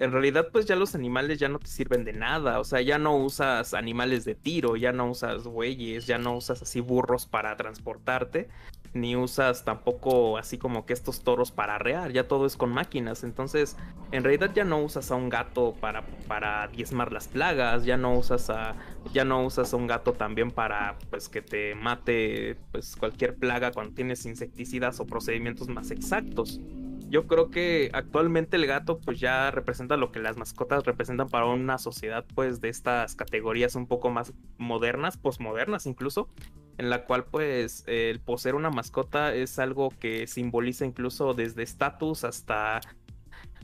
En realidad, pues ya los animales ya no te sirven de nada, o sea, ya no usas animales de tiro, ya no usas bueyes, ya no usas así burros para transportarte, ni usas tampoco así como que estos toros para arrear, ya todo es con máquinas, entonces en realidad ya no usas a un gato para, para diezmar las plagas, ya no usas a ya no usas a un gato también para pues que te mate pues cualquier plaga cuando tienes insecticidas o procedimientos más exactos. Yo creo que actualmente el gato pues ya representa lo que las mascotas representan para una sociedad pues de estas categorías un poco más modernas, posmodernas incluso, en la cual pues el poseer una mascota es algo que simboliza incluso desde estatus hasta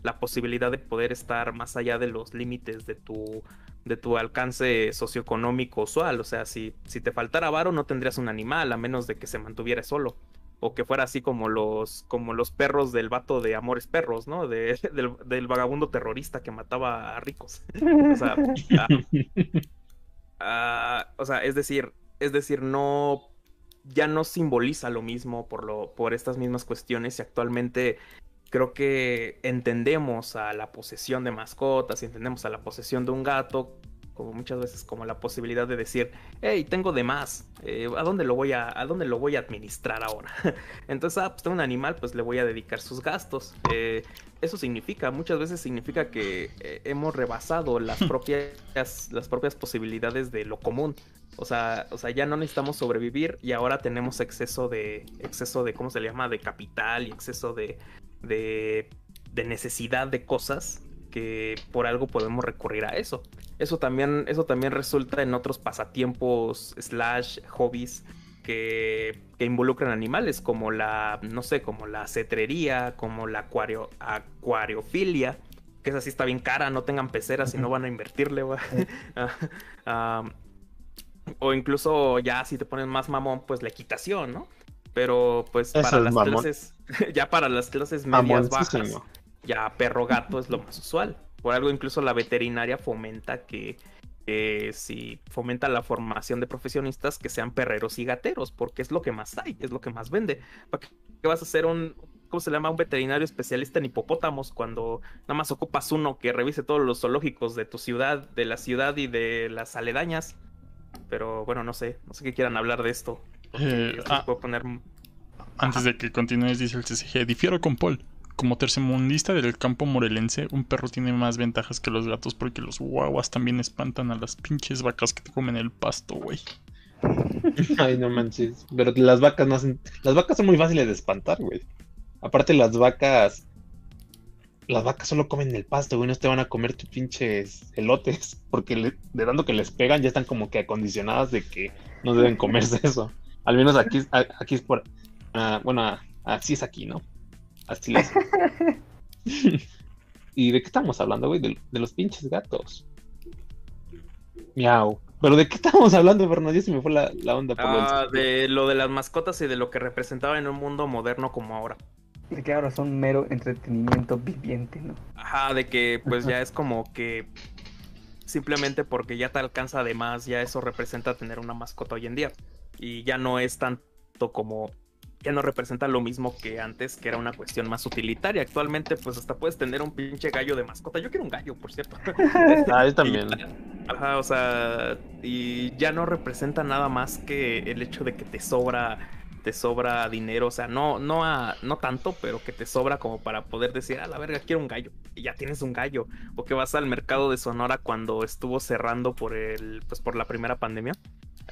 la posibilidad de poder estar más allá de los límites de tu de tu alcance socioeconómico usual, o sea, si, si te faltara varo no tendrías un animal a menos de que se mantuviera solo o que fuera así como los como los perros del vato de Amores Perros, ¿no? De- del, del vagabundo terrorista que mataba a ricos. O sea, ah, ah, o sea, es decir, es decir, no ya no simboliza lo mismo por lo por estas mismas cuestiones y actualmente creo que entendemos a la posesión de mascotas y entendemos a la posesión de un gato como muchas veces como la posibilidad de decir, hey, tengo de más, eh, ¿a dónde lo voy a, a dónde lo voy a administrar ahora? Entonces, ah, pues tengo un animal, pues le voy a dedicar sus gastos. Eh, eso significa, muchas veces significa que eh, hemos rebasado las propias, las propias posibilidades de lo común. O sea, o sea, ya no necesitamos sobrevivir y ahora tenemos exceso de, exceso de, ¿cómo se le llama? De capital y exceso de, de, de necesidad de cosas que por algo podemos recurrir a eso. Eso también, eso también resulta en otros pasatiempos slash hobbies que, que involucran animales, como la, no sé, como la cetrería, como la acuario, acuariofilia, que esa sí está bien cara, no tengan peceras y no van a invertirle, güey. Ah, o incluso ya si te pones más mamón, pues la equitación, ¿no? Pero pues Eso para las mamón. clases, ya para las clases medias bajas. Ya perro gato es lo más usual. Por algo incluso la veterinaria fomenta que, que si fomenta la formación de profesionistas que sean perreros y gateros, porque es lo que más hay, es lo que más vende. ¿Para qué vas a ser un, ¿cómo se llama? Un veterinario especialista en hipopótamos cuando nada más ocupas uno que revise todos los zoológicos de tu ciudad, de la ciudad y de las aledañas? Pero bueno, no sé, no sé qué quieran hablar de esto. Eh, ah, puedo poner antes de que continúes, dice el CCG, difiero con Paul. Como tercermundista del campo morelense, un perro tiene más ventajas que los gatos porque los guaguas también espantan a las pinches vacas que te comen el pasto, güey. Ay, no manches. Pero las vacas no. Las vacas son muy fáciles de espantar, güey. Aparte, las vacas. Las vacas solo comen el pasto, güey. No te van a comer tus pinches elotes. Porque le- de tanto que les pegan, ya están como que acondicionadas de que no deben comerse eso. Al menos aquí, aquí es por. ah, bueno, así es aquí, ¿no? Así es. ¿Y de qué estamos hablando, güey? De, de los pinches gatos. Miau. ¿Pero de qué estamos hablando, Fernando? Ya se me fue la, la onda por lo Ah, de lo de las mascotas y de lo que representaba en un mundo moderno como ahora. De que ahora son mero entretenimiento viviente, ¿no? Ajá, de que pues ya es como que simplemente porque ya te alcanza de más, ya eso representa tener una mascota hoy en día. Y ya no es tanto como, ya no representa lo mismo que antes, que era una cuestión más utilitaria. Actualmente pues hasta puedes tener un pinche gallo de mascota. Yo quiero un gallo, por cierto. Ah, yo también. Y Ajá, o sea, y ya no representa nada más que el hecho de que te sobra, te sobra dinero, o sea, no, no a, no tanto, pero que te sobra como para poder decir, a la verga, quiero un gallo, y ya tienes un gallo, o que vas al mercado de Sonora cuando estuvo cerrando por el, pues por la primera pandemia,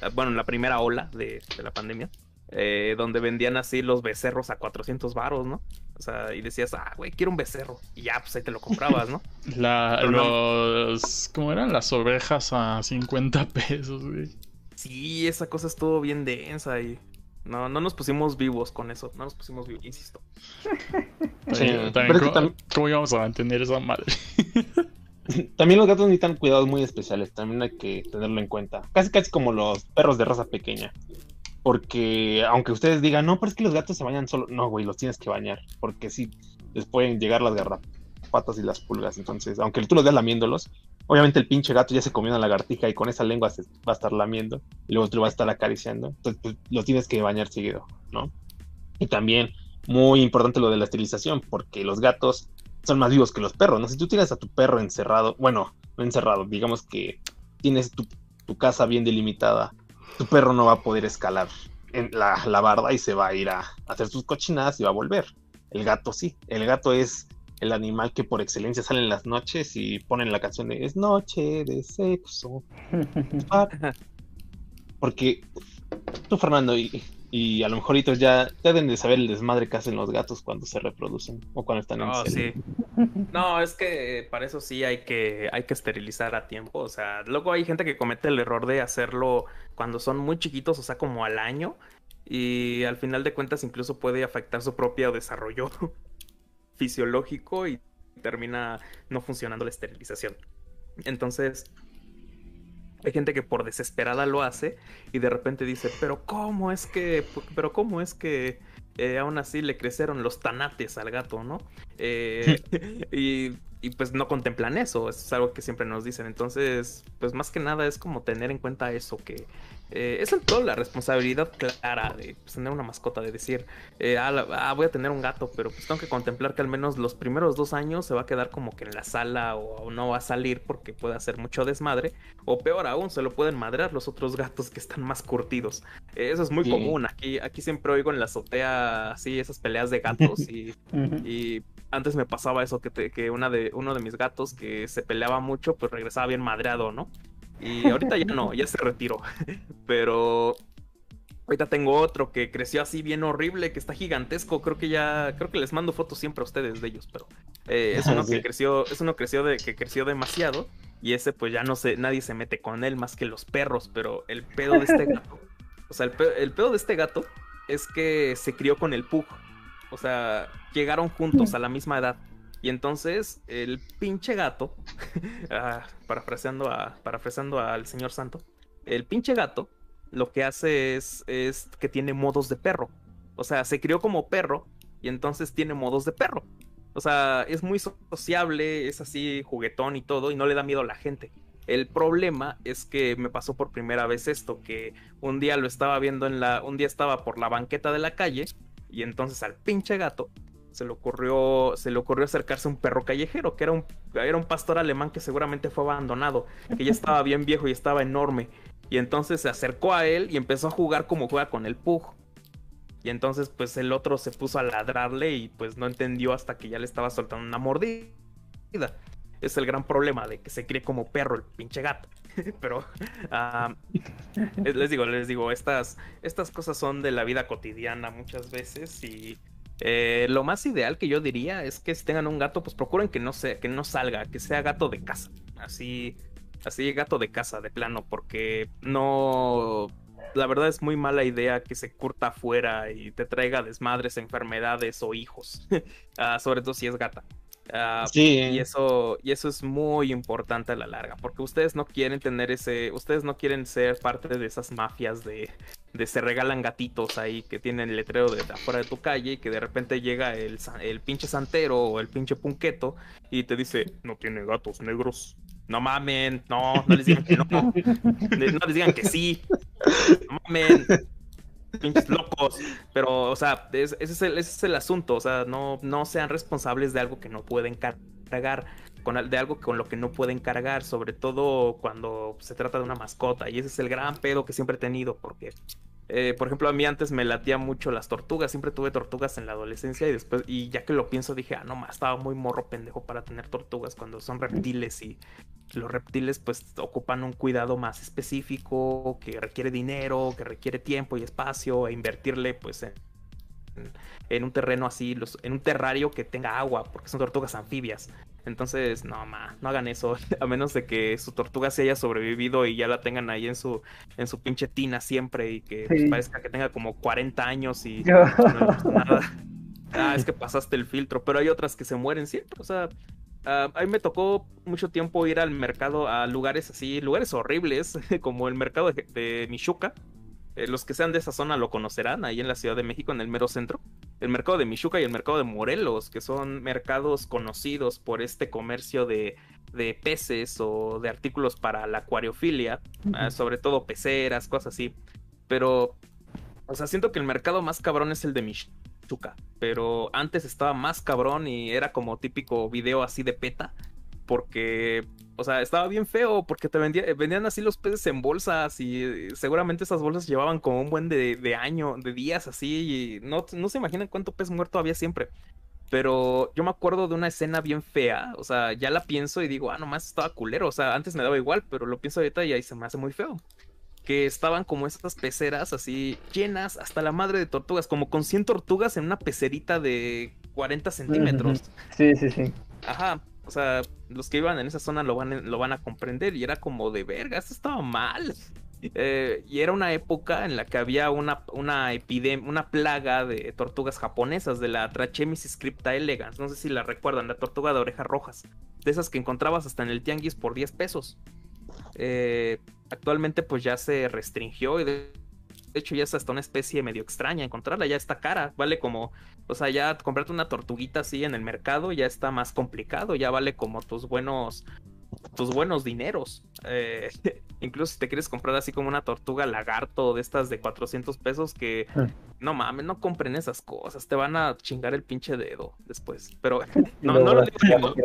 eh, bueno, la primera ola de, de la pandemia, eh, donde vendían así los becerros a 400 varos, ¿no? O sea, y decías, ah, güey, quiero un becerro, y ya, pues ahí te lo comprabas, ¿no? La, los. ¿Cómo eran? Las ovejas a 50 pesos, güey. Sí, esa cosa estuvo bien densa y no, no nos pusimos vivos con eso, no nos pusimos vivos, insisto. Sí, También, pero ¿cómo, cómo íbamos a mantener esa madre? También los gatos necesitan cuidados muy especiales, también hay que tenerlo en cuenta. Casi casi como los perros de raza pequeña. Porque aunque ustedes digan, no, pero es que los gatos se bañan solo. No, güey, los tienes que bañar. Porque sí, les pueden llegar las garrapatas y las pulgas. Entonces, aunque tú los veas lamiéndolos, obviamente el pinche gato ya se comió una lagartija y con esa lengua se va a estar lamiendo. Y luego tú lo vas a estar acariciando. Entonces, pues, lo tienes que bañar seguido, ¿no? Y también, muy importante lo de la esterilización, porque los gatos son más vivos que los perros, ¿no? Si tú tienes a tu perro encerrado, bueno, no encerrado, digamos que tienes tu, tu casa bien delimitada, tu perro no va a poder escalar en la, la barda y se va a ir a, a hacer sus cochinadas y va a volver. El gato sí, el gato es el animal que por excelencia sale en las noches y ponen la canción de Es noche de sexo. Porque tú, Fernando, y, y a lo mejor ya, ya deben de saber el desmadre que hacen los gatos cuando se reproducen o cuando están en No, celo. sí. No, es que para eso sí hay que, hay que esterilizar a tiempo. O sea, luego hay gente que comete el error de hacerlo cuando son muy chiquitos, o sea, como al año. Y al final de cuentas incluso puede afectar su propio desarrollo fisiológico y termina no funcionando la esterilización. Entonces, hay gente que por desesperada lo hace y de repente dice, pero ¿cómo es que, pero cómo es que eh, aún así le crecieron los tanates al gato, ¿no? Eh, y, y, pues no contemplan eso, eso es algo que siempre nos dicen. Entonces, pues más que nada es como tener en cuenta eso, que eh, es en todo la responsabilidad clara de pues, tener una mascota, de decir, eh, ah, la- ah, voy a tener un gato, pero pues tengo que contemplar que al menos los primeros dos años se va a quedar como que en la sala o, o no va a salir porque puede hacer mucho desmadre, o peor aún, se lo pueden madrear los otros gatos que están más curtidos. Eh, eso es muy Sí. común, aquí, aquí siempre oigo en la azotea así esas peleas de gatos y antes me pasaba eso, que, te- que una de, uno de mis gatos que se peleaba mucho, pues regresaba bien madreado, ¿no? Y ahorita ya no, ya se retiró. Pero ahorita tengo otro que creció así bien horrible, que está gigantesco. Creo que ya, creo que les mando fotos siempre a ustedes de ellos, pero eh, es uno Sí. que creció, es uno creció de, que creció demasiado. Y ese pues ya no sé, nadie se mete con él más que los perros, pero el pedo de este gato. O sea, el pedo, el pedo de este gato es que se crió con el pug. O sea, llegaron juntos a la misma edad. Y entonces el pinche gato, ah, parafraseando, a, parafraseando al señor santo, el pinche gato lo que hace es, es que tiene modos de perro. O sea, se crió como perro y entonces tiene modos de perro. O sea, es muy sociable, es así juguetón y todo y no le da miedo a la gente. El problema es que me pasó por primera vez esto, que un día lo estaba viendo en la, un día estaba por la banqueta de la calle y entonces al pinche gato se le ocurrió, se ocurrió acercarse a un perro callejero, que era un, era un pastor alemán que seguramente fue abandonado, que ya estaba bien viejo y estaba enorme. Y entonces se acercó a él y empezó a jugar como juega con el pug. Y entonces pues el otro se puso a ladrarle y pues no entendió hasta que ya le estaba soltando una mordida es el gran problema de que se cree como perro el pinche gato. Pero les digo, les digo, estas, estas cosas son de la vida cotidiana muchas veces y eh, lo más ideal que yo diría es que si tengan un gato, pues procuren que no, se, que no salga, que sea gato de casa. Así, así gato de casa, de plano, porque no... La verdad es muy mala idea que se curta afuera y te traiga desmadres, enfermedades o hijos. Ah, sobre todo si es gata. Ah, y eso, y eso es muy importante a la larga, porque ustedes no quieren tener ese, ustedes no quieren ser parte de esas mafias de, de se regalan gatitos ahí que tienen el letrero de, afuera de tu calle y que de repente llega el, el pinche santero o el pinche punqueto y te dice, no tiene gatos negros. No mamen, no, no les digan que no, no les digan que sí, no mamen pinches locos. Pero, o sea, ese, es el, ese, es el, asunto. O sea, no, no sean responsables de algo que no pueden cargar. Con, de algo con lo que no pueden cargar, sobre todo cuando se trata de una mascota. Y ese es el gran pedo que siempre he tenido, porque eh, por ejemplo, a mí antes me latía mucho las tortugas, siempre tuve tortugas en la adolescencia y después, y ya que lo pienso, dije, ah, no más, estaba muy morro pendejo para tener tortugas cuando son reptiles y los reptiles pues ocupan un cuidado más específico, que requiere dinero, que requiere tiempo y espacio, e invertirle pues en, en un terreno así, los, en un terrario que tenga agua, porque son tortugas anfibias. Entonces, no, ma, no hagan eso, a menos de que su tortuga se haya sobrevivido y ya la tengan ahí en su, en su pinche tina siempre y que pues, parezca que tenga como 40 años y no nada. Ah, es que pasaste el filtro, pero hay otras que se mueren siempre, o sea, a mí me tocó mucho tiempo ir al mercado, a lugares así, lugares horribles, como el mercado de, de Michuca, eh, los que sean de esa zona lo conocerán, ahí en la Ciudad de México, en el mero centro. El mercado de Michuca y el mercado de Morelos, que son mercados conocidos por este comercio de, peces o de artículos para la acuariofilia, ah, sobre todo peceras, cosas así. Pero, o sea, siento que el mercado más cabrón es el de Michuca, pero antes estaba más cabrón y era como típico video así de peta porque, o sea, estaba bien feo porque te vendían así los peces en bolsas y seguramente esas bolsas llevaban como un buen de, de año, de días así y no, no se imaginan cuánto pez muerto había siempre. Pero yo me acuerdo de una escena bien fea, o sea, ya la pienso y digo, ah, nomás estaba culero, o sea, antes me daba igual, pero lo pienso ahorita y ahí se me hace muy feo. Que estaban como estas peceras así llenas hasta la madre de tortugas, como con 100 tortugas en una pecerita de 40 centímetros. Sí, sí, sí. Ajá, o sea, los que iban en esa zona lo van, lo van a comprender y era como de verga, esto estaba mal. Eh, y era una época en la que había una, una epidemia, una plaga de tortugas japonesas, de la Trachemys scripta elegans. No sé si la recuerdan, la tortuga de orejas rojas. De esas que encontrabas hasta en el tianguis por 10 pesos. Eh, actualmente pues ya se restringió y de de hecho, ya es hasta una especie medio extraña encontrarla, ya está cara, vale como, o sea, ya comprarte una tortuguita así en el mercado ya está más complicado, ya vale como tus buenos, tus buenos dineros. Eh, incluso si te quieres comprar así como una tortuga lagarto de estas de 400 pesos que ah. no mames, no compren esas cosas, te van a chingar el pinche dedo después. Pero no, no lo digo.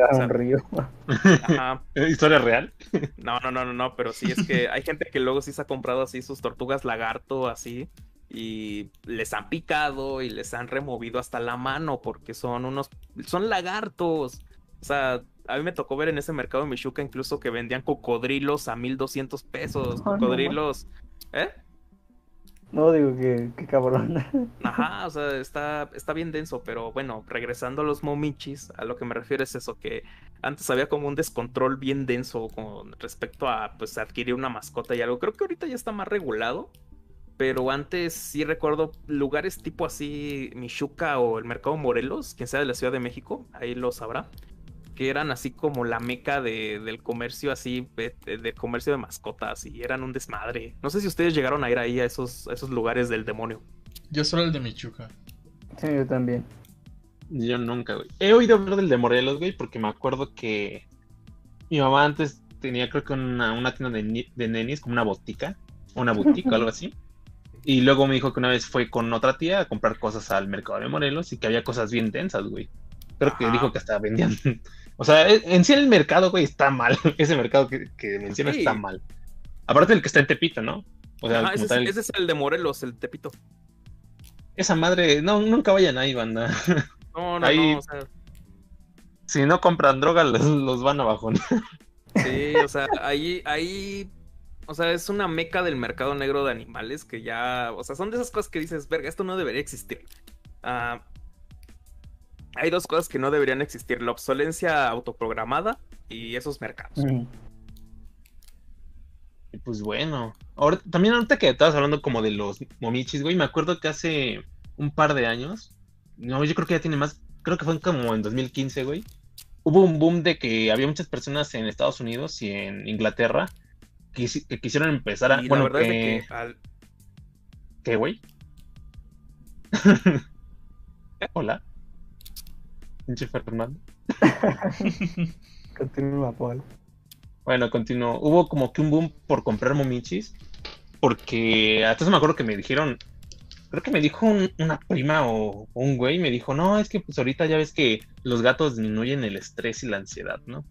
¿Historia real? No, no, no, no, no, pero sí es que hay gente que luego sí se ha comprado así sus tortugas lagarto así y les han picado y les han removido hasta la mano porque son unos son lagartos. O sea, a mí me tocó ver en ese mercado de Michuca incluso que vendían cocodrilos a 1200 pesos. Cocodrilos. ¿Eh? No, digo que, cabrón. Ajá, o sea, está, está bien denso, pero bueno, regresando a los momichis, a lo que me refiero es eso, que antes había como un descontrol bien denso con respecto a pues adquirir una mascota y algo. Creo que ahorita ya está más regulado, pero antes sí recuerdo lugares tipo así, Michuca o el Mercado Morelos, quien sea de la Ciudad de México, ahí lo sabrá, que eran así como la meca de, del comercio así, de, comercio de mascotas y eran un desmadre. No sé si ustedes llegaron a ir ahí a esos, esos lugares del demonio. Yo solo el de Michuca. Sí, yo también. Yo nunca, güey. He oído hablar del de Morelos, güey, porque me acuerdo que mi mamá antes tenía creo que una, una tienda de, de nenis, como una botica, una boutique o algo así. Y luego me dijo que una vez fue con otra tía a comprar cosas al mercado de Morelos y que había cosas bien densas, güey. Creo que dijo que hasta vendían. O sea, en sí el mercado, güey, está mal. Ese mercado que, que menciona está mal. Aparte del que está en Tepito, ¿no? O sea, ese, es, el de Morelos, el Tepito. Esa madre, no, nunca vayan ahí, banda. No, no, no, o sea... Si no compran droga, los, van a bajón. Sí, o sea, ahí, ahí o sea, es una meca del mercado negro de animales que ya, o sea, son de esas cosas que dices, verga, esto no debería existir. Ah, hay dos cosas que no deberían existir, la obsolencia autoprogramada y esos mercados. Y pues bueno, ahora, también ahorita que estabas hablando como de los momichis, güey, me acuerdo que hace un par de años, no, yo creo que ya tiene más, creo que fue como en 2015, güey, hubo un boom de que había muchas personas en Estados Unidos y en Inglaterra que quisieron empezar a. bueno, que... ¿Qué, güey? Hola. Pinche Fernando. Continúa, Paul. Bueno, continuó. Hubo como que un boom por comprar momichis. Porque hasta me acuerdo que me dijeron. Creo que me dijo una prima o, un güey. Me dijo, no, es que pues ahorita ya ves que los gatos disminuyen el estrés y la ansiedad, ¿no?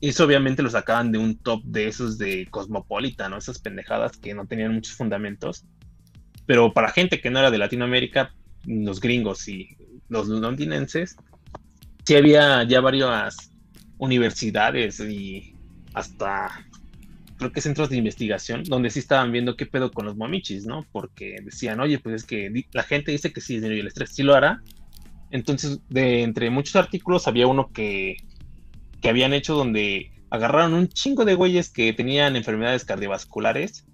Y eso obviamente lo sacaban de un top de esos de Cosmopolitan, ¿no? Esas pendejadas que no tenían muchos fundamentos. Pero para gente que no era de Latinoamérica, los gringos y los londinenses, sí había ya varias universidades y hasta creo que centros de investigación donde sí estaban viendo qué pedo con los momichis, ¿no? Porque decían, oye, pues es que la gente dice que sí el estrés, sí lo hará. Entonces, de entre muchos artículos había uno que que habían hecho donde agarraron un chingo de güeyes que tenían enfermedades cardiovasculares,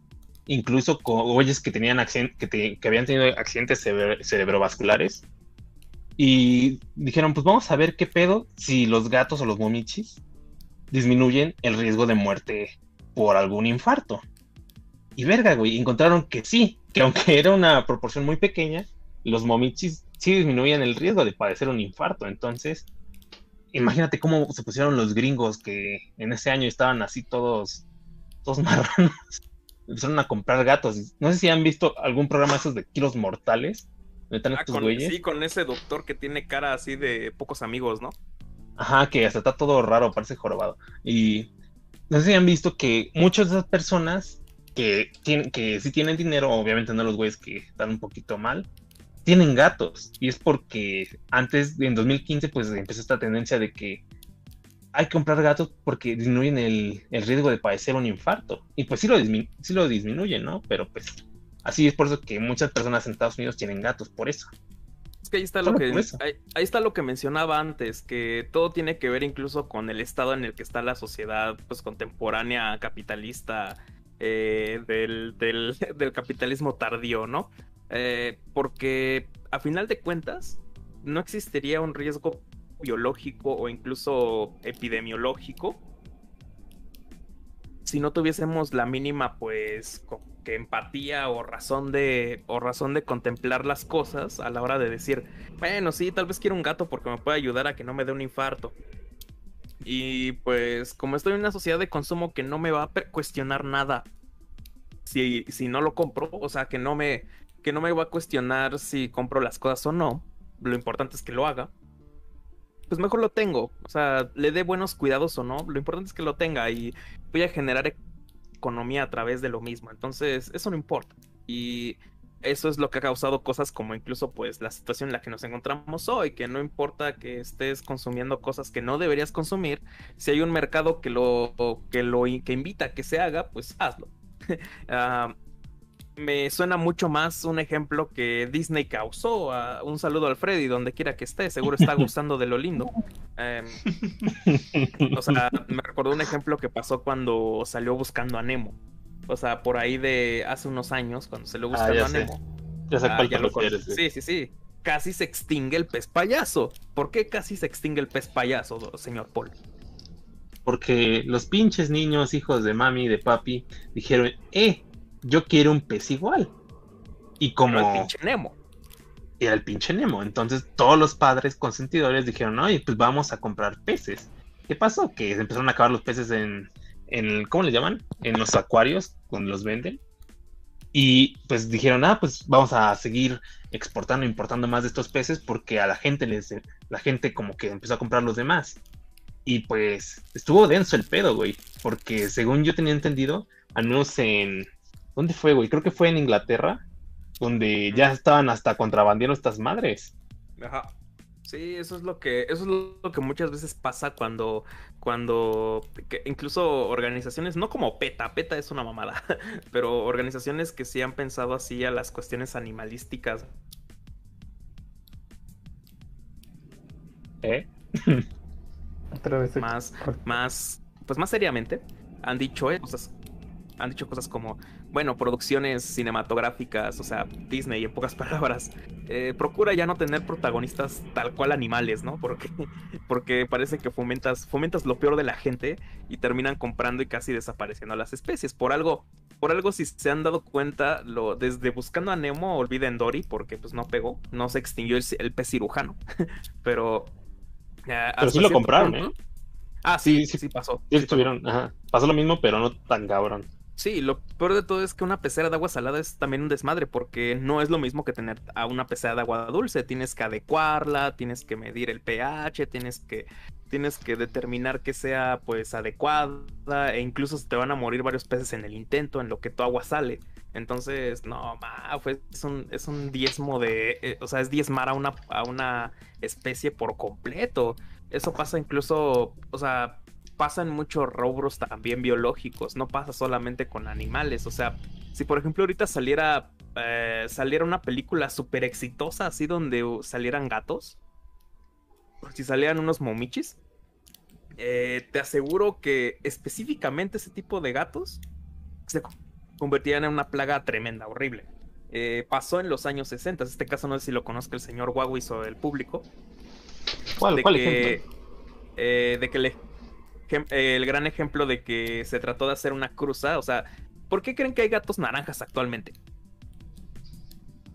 incluso con güeyes que tenían que, habían tenido accidentes cerebrovasculares. Y dijeron, pues vamos a ver qué pedo si los gatos o los momichis disminuyen el riesgo de muerte por algún infarto. Y verga, güey, encontraron que sí, que aunque era una proporción muy pequeña, los momichis sí disminuían el riesgo de padecer un infarto. Entonces, imagínate cómo se pusieron los gringos que en ese año estaban así todos, todos marranos. Empezaron a comprar gatos. No sé si han visto algún programa de esos de kilos mortales. Ah, con, sí, con ese doctor que tiene cara así de pocos amigos, ¿no? Ajá, que hasta está todo raro, parece jorobado. Y no sé si han visto que muchas de esas personas que, tienen, que sí tienen dinero, obviamente no los güeyes que están un poquito mal, tienen gatos. Y es porque antes, en 2015, pues empezó esta tendencia de que hay que comprar gatos porque disminuyen el, riesgo de padecer un infarto. Y pues sí lo, sí lo disminuyen, ¿no? Pero pues así es por eso que muchas personas en Estados Unidos tienen gatos, por eso. Es que ahí está lo que ahí, está lo que mencionaba antes, que todo tiene que ver incluso con el estado en el que está la sociedad pues contemporánea capitalista eh, del, del, capitalismo tardío, ¿no? Eh, porque a final de cuentas no existiría un riesgo biológico o incluso epidemiológico si no tuviésemos la mínima pues que empatía o razón de o razón de contemplar las cosas a la hora de decir bueno sí tal vez quiero un gato porque me puede ayudar a que no me dé un infarto y pues como estoy en una sociedad de consumo que no me va a cuestionar nada si, si no lo compro o sea que no me que no me va a cuestionar si compro las cosas o no. Lo importante es que lo haga. Pues mejor lo tengo. O sea, le dé buenos cuidados o no. Lo importante es que lo tenga y voy a generar economía a través de lo mismo. Entonces, eso no importa. Y eso es lo que ha causado cosas como incluso pues la situación en la que nos encontramos hoy, que no importa que estés consumiendo cosas que no deberías consumir, si hay un mercado que lo que lo que invita a que se haga, pues hazlo. Ah, me suena mucho más un ejemplo que Disney causó. un saludo al Freddy, donde quiera que esté, seguro está gustando de lo lindo. Em, o sea, me recordó un ejemplo que pasó cuando salió buscando a Nemo. O sea, por ahí de hace unos años, cuando se le Ah, ya a. Nemo. Ya sé Ah, ya lo. Sí, sí, sí. Casi se extingue el pez payaso. ¿Por qué casi se extingue el pez payaso, señor Paul? Porque los pinches niños, hijos de mami y de papi, dijeron, eh, yo quiero un pez igual. Y Como el pinche Nemo. era el pinche Nemo, entonces todos los padres consentidores dijeron, oye, pues vamos a comprar peces. ¿Qué pasó? Que se empezaron a acabar los peces en, en ¿cómo le llaman? En los acuarios, donde los venden. Y pues dijeron, ah, pues vamos a seguir exportando, importando más de estos peces porque a la gente les, la gente como que empezó a comprar los demás. Y pues estuvo denso el pedo, güey, porque según yo tenía entendido, al menos en, ¿dónde fue, güey? Creo que fue en Inglaterra, donde ya estaban hasta contrabandeando estas madres. Ajá. Sí, eso es lo que, eso es lo que muchas veces pasa cuando, cuando, que incluso organizaciones, no como PETA, PETA es una mamada, pero organizaciones que sí han pensado así a las cuestiones animalísticas. ¿Eh? Otra vez. más, más, pues más seriamente, han dicho eh, cosas, han dicho cosas como, bueno, producciones cinematográficas, o sea, Disney, en pocas palabras, eh, procura ya no tener protagonistas tal cual animales, ¿no? Porque, porque parece que fomentas, fomentas lo peor de la gente y terminan comprando y casi desapareciendo las especies. Por algo, por algo si se han dado cuenta, lo, desde buscando a Nemo, olviden Dory, porque pues no pegó, no se extinguió el, el pez cirujano, pero... eh, Pero sí lo compraron, punto- ¿eh? Ah, sí, Sí, sí, sí. pasó. Sí, estuvieron, ajá. Pasó lo mismo, pero no tan cabrón. Sí, lo peor de todo es que una pecera de agua salada es también un desmadre, porque no es lo mismo que tener a una pecera de agua dulce. Tienes que adecuarla, tienes que medir el pH, tienes que, tienes que determinar que sea pues adecuada, e incluso se te van a morir varios peces en el intento, en lo que tu agua sale. Entonces, no, ma, pues, es un, es un diezmo de, eh, o sea, es diezmar a una, a una especie por completo. Eso pasa incluso, o sea, pasa en muchos rubros también biológicos, no pasa solamente con animales. O sea, si por ejemplo ahorita saliera, eh, saliera una película súper exitosa, así donde salieran gatos, si salieran unos momichis, eh, te aseguro que específicamente ese tipo de gatos se co- convertirían en una plaga tremenda, horrible. Eh, pasó en los años 60, este caso no sé si lo conozca el señor Wawis o el público, ¿Cuál, de cuál que, ejemplo? eh, de que eh, el gran ejemplo de que se trató de hacer una cruza, o sea, ¿por qué creen que hay gatos naranjas actualmente?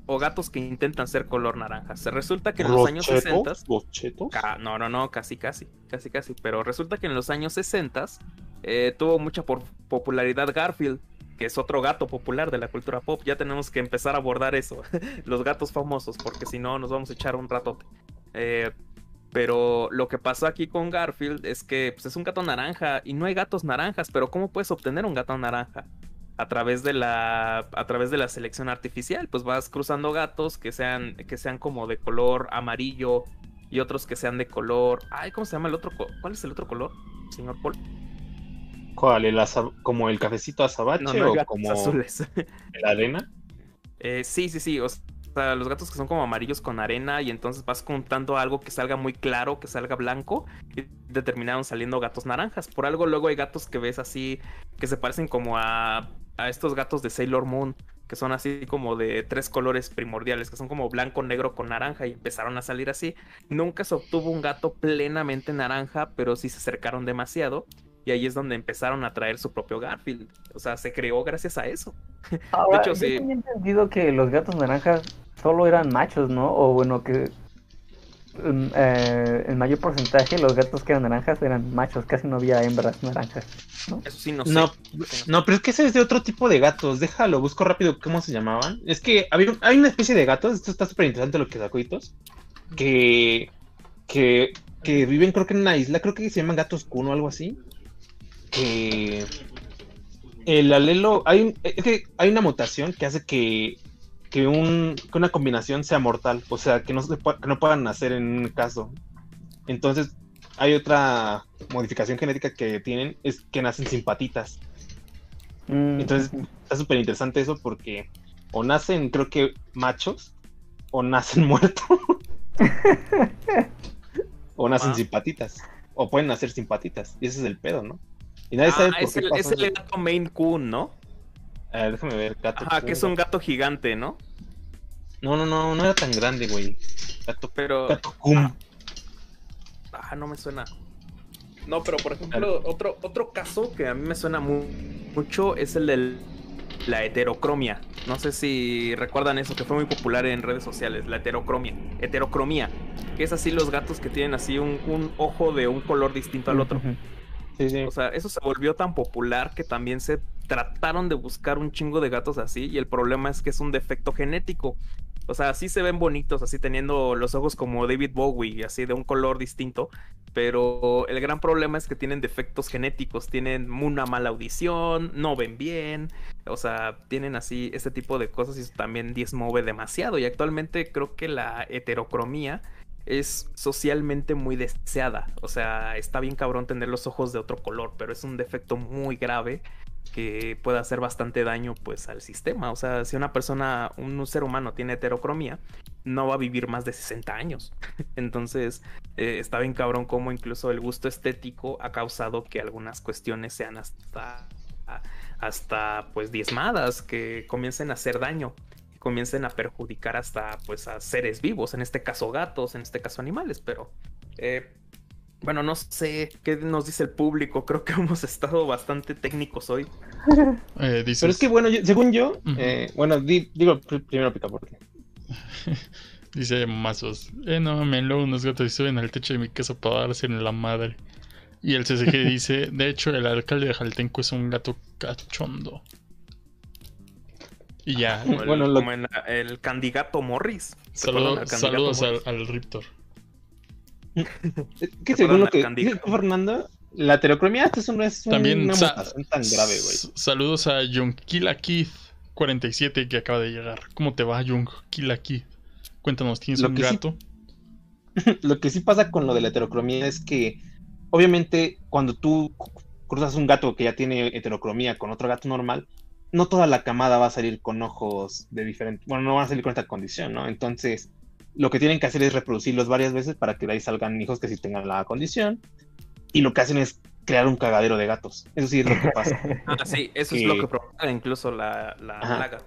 O gatos que intentan ser color naranja. Se resulta que en los años chetos? 60 ¿Los chetos? Ca- No, no, no, casi, casi, casi, casi. Pero resulta que en los años 60 eh, tuvo mucha popularidad Garfield, que es otro gato popular de la cultura pop. Ya tenemos que empezar a abordar eso, los gatos famosos, porque si no nos vamos a echar un ratote. Eh, pero lo que pasó aquí con Garfield es que pues, es un gato naranja y no hay gatos naranjas, pero ¿cómo puedes obtener un gato naranja? A través de la a través de la selección artificial, pues vas cruzando gatos que sean que sean como de color amarillo y otros que sean de color, ay, ¿cómo se llama el otro? ¿Cuál es el otro color, señor Paul? ¿Cuál? ¿El ¿Como el cafecito azabache No, no o como azules. la arena? Eh, sí, sí, sí. O sea, los gatos que son como amarillos con arena y entonces vas contando algo que salga muy claro, que salga blanco y determinaron saliendo gatos naranjas. Por algo luego hay gatos que ves así que se parecen como a, a estos gatos de Sailor Moon, que son así como de tres colores primordiales, que son como blanco, negro con naranja y empezaron a salir así. Nunca se obtuvo un gato plenamente naranja, pero sí se acercaron demasiado. Y ahí es donde empezaron a traer su propio Garfield. O sea, se creó gracias a eso. Ahora, hecho, yo sí. tenía entendido que los gatos naranjas solo eran machos, ¿no? O bueno, que mm, eh, en mayor porcentaje los gatos que eran naranjas eran machos, casi no había hembras naranjas. Eso sí, no sé. No, no, pero es que ese es de otro tipo de gatos. Déjalo, busco rápido cómo se llamaban. Es que había, un- hay una especie de gatos, esto está súper interesante lo que sacó que, que, que viven creo que en una isla, creo que se llaman gatos Kun o algo así. Que el alelo, hay, es que hay una mutación que hace que, que, un, que una combinación sea mortal, o sea, que no, se que no puedan nacer en un caso. Entonces, hay otra modificación genética que tienen, es que nacen sin patitas. Mm, Entonces, está súper interesante eso porque o nacen, creo que machos, o nacen muertos, o nacen Ah. sin patitas, o pueden nacer sin patitas, y ese es el pedo, ¿no? Y nadie sabe Ah, por es qué el, pasó es el gato Maine Coon, ¿no? A ver, déjame ver. Gato Ajá, que es un gato gigante, ¿no? No, no, no, no era tan grande, güey. Gato, Pero. gato Kun. Ah, no me suena. No, pero por ejemplo, otro, otro caso que a mí me suena mu- mucho es el de la heterocromia. No sé si recuerdan eso, que fue muy popular en redes sociales, la heterocromia. Heterocromía, que es así los gatos que tienen así un, un ojo de un color distinto al otro. Sí, sí. O sea, eso se volvió tan popular que también se trataron de buscar un chingo de gatos así y el problema es que es un defecto genético. O sea, sí se ven bonitos, así teniendo los ojos como David Bowie, así de un color distinto, pero el gran problema es que tienen defectos genéticos, tienen una mala audición, no ven bien, o sea, tienen así este tipo de cosas y eso también diezmove demasiado y actualmente creo que la heterocromía es socialmente muy deseada. O sea, está bien cabrón tener los ojos de otro color, pero es un defecto muy grave que puede hacer bastante daño pues al sistema. O sea, si una persona, un ser humano tiene heterocromía, no va a vivir más de 60 años. Entonces, eh, está bien cabrón como incluso el gusto estético ha causado que algunas cuestiones sean hasta hasta pues diezmadas, que comiencen a hacer daño comiencen a perjudicar hasta pues a seres vivos, en este caso gatos, en este caso animales, pero eh, bueno, no sé qué nos dice el público, creo que hemos estado bastante técnicos hoy. Eh, dices, Pero es que, bueno, yo- según yo, eh, bueno, di- digo pr- primero Picaporte. Dice Mazos. Eh, no, me luego unos gatos y suben al techo de mi casa para darse en la madre. Y el CCG dice: De hecho, el alcalde de Jaltenco es un gato cachondo. Y ya. Como el, Bueno, lo- como en la- el candidato Morris. Saludo- ¿Recuerdan al candidato saludos al Riptor. Que ¿Recuerdan según lo que dice Fernando, la heterocromía esta es, un- es un- También una sa- mutación tan grave, güey. Saludos a Yonkila Keith 47 que acaba de llegar. ¿Cómo te va, Yonkila Keith? Cuéntanos, ¿tienes Lo un sí- gato? Lo que sí pasa con lo de la heterocromía es que, obviamente, cuando tú cruzas un gato que ya tiene heterocromía con otro gato normal, no toda la camada va a salir con ojos de diferente, bueno, no van a salir con esta condición, ¿no? Entonces, lo que tienen que hacer es reproducirlos varias veces para que de ahí salgan hijos que sí tengan la condición, y lo que hacen es crear un cagadero de gatos. Eso sí es lo que pasa. Ah, sí, eso que- es lo que provoca incluso la, la plaga.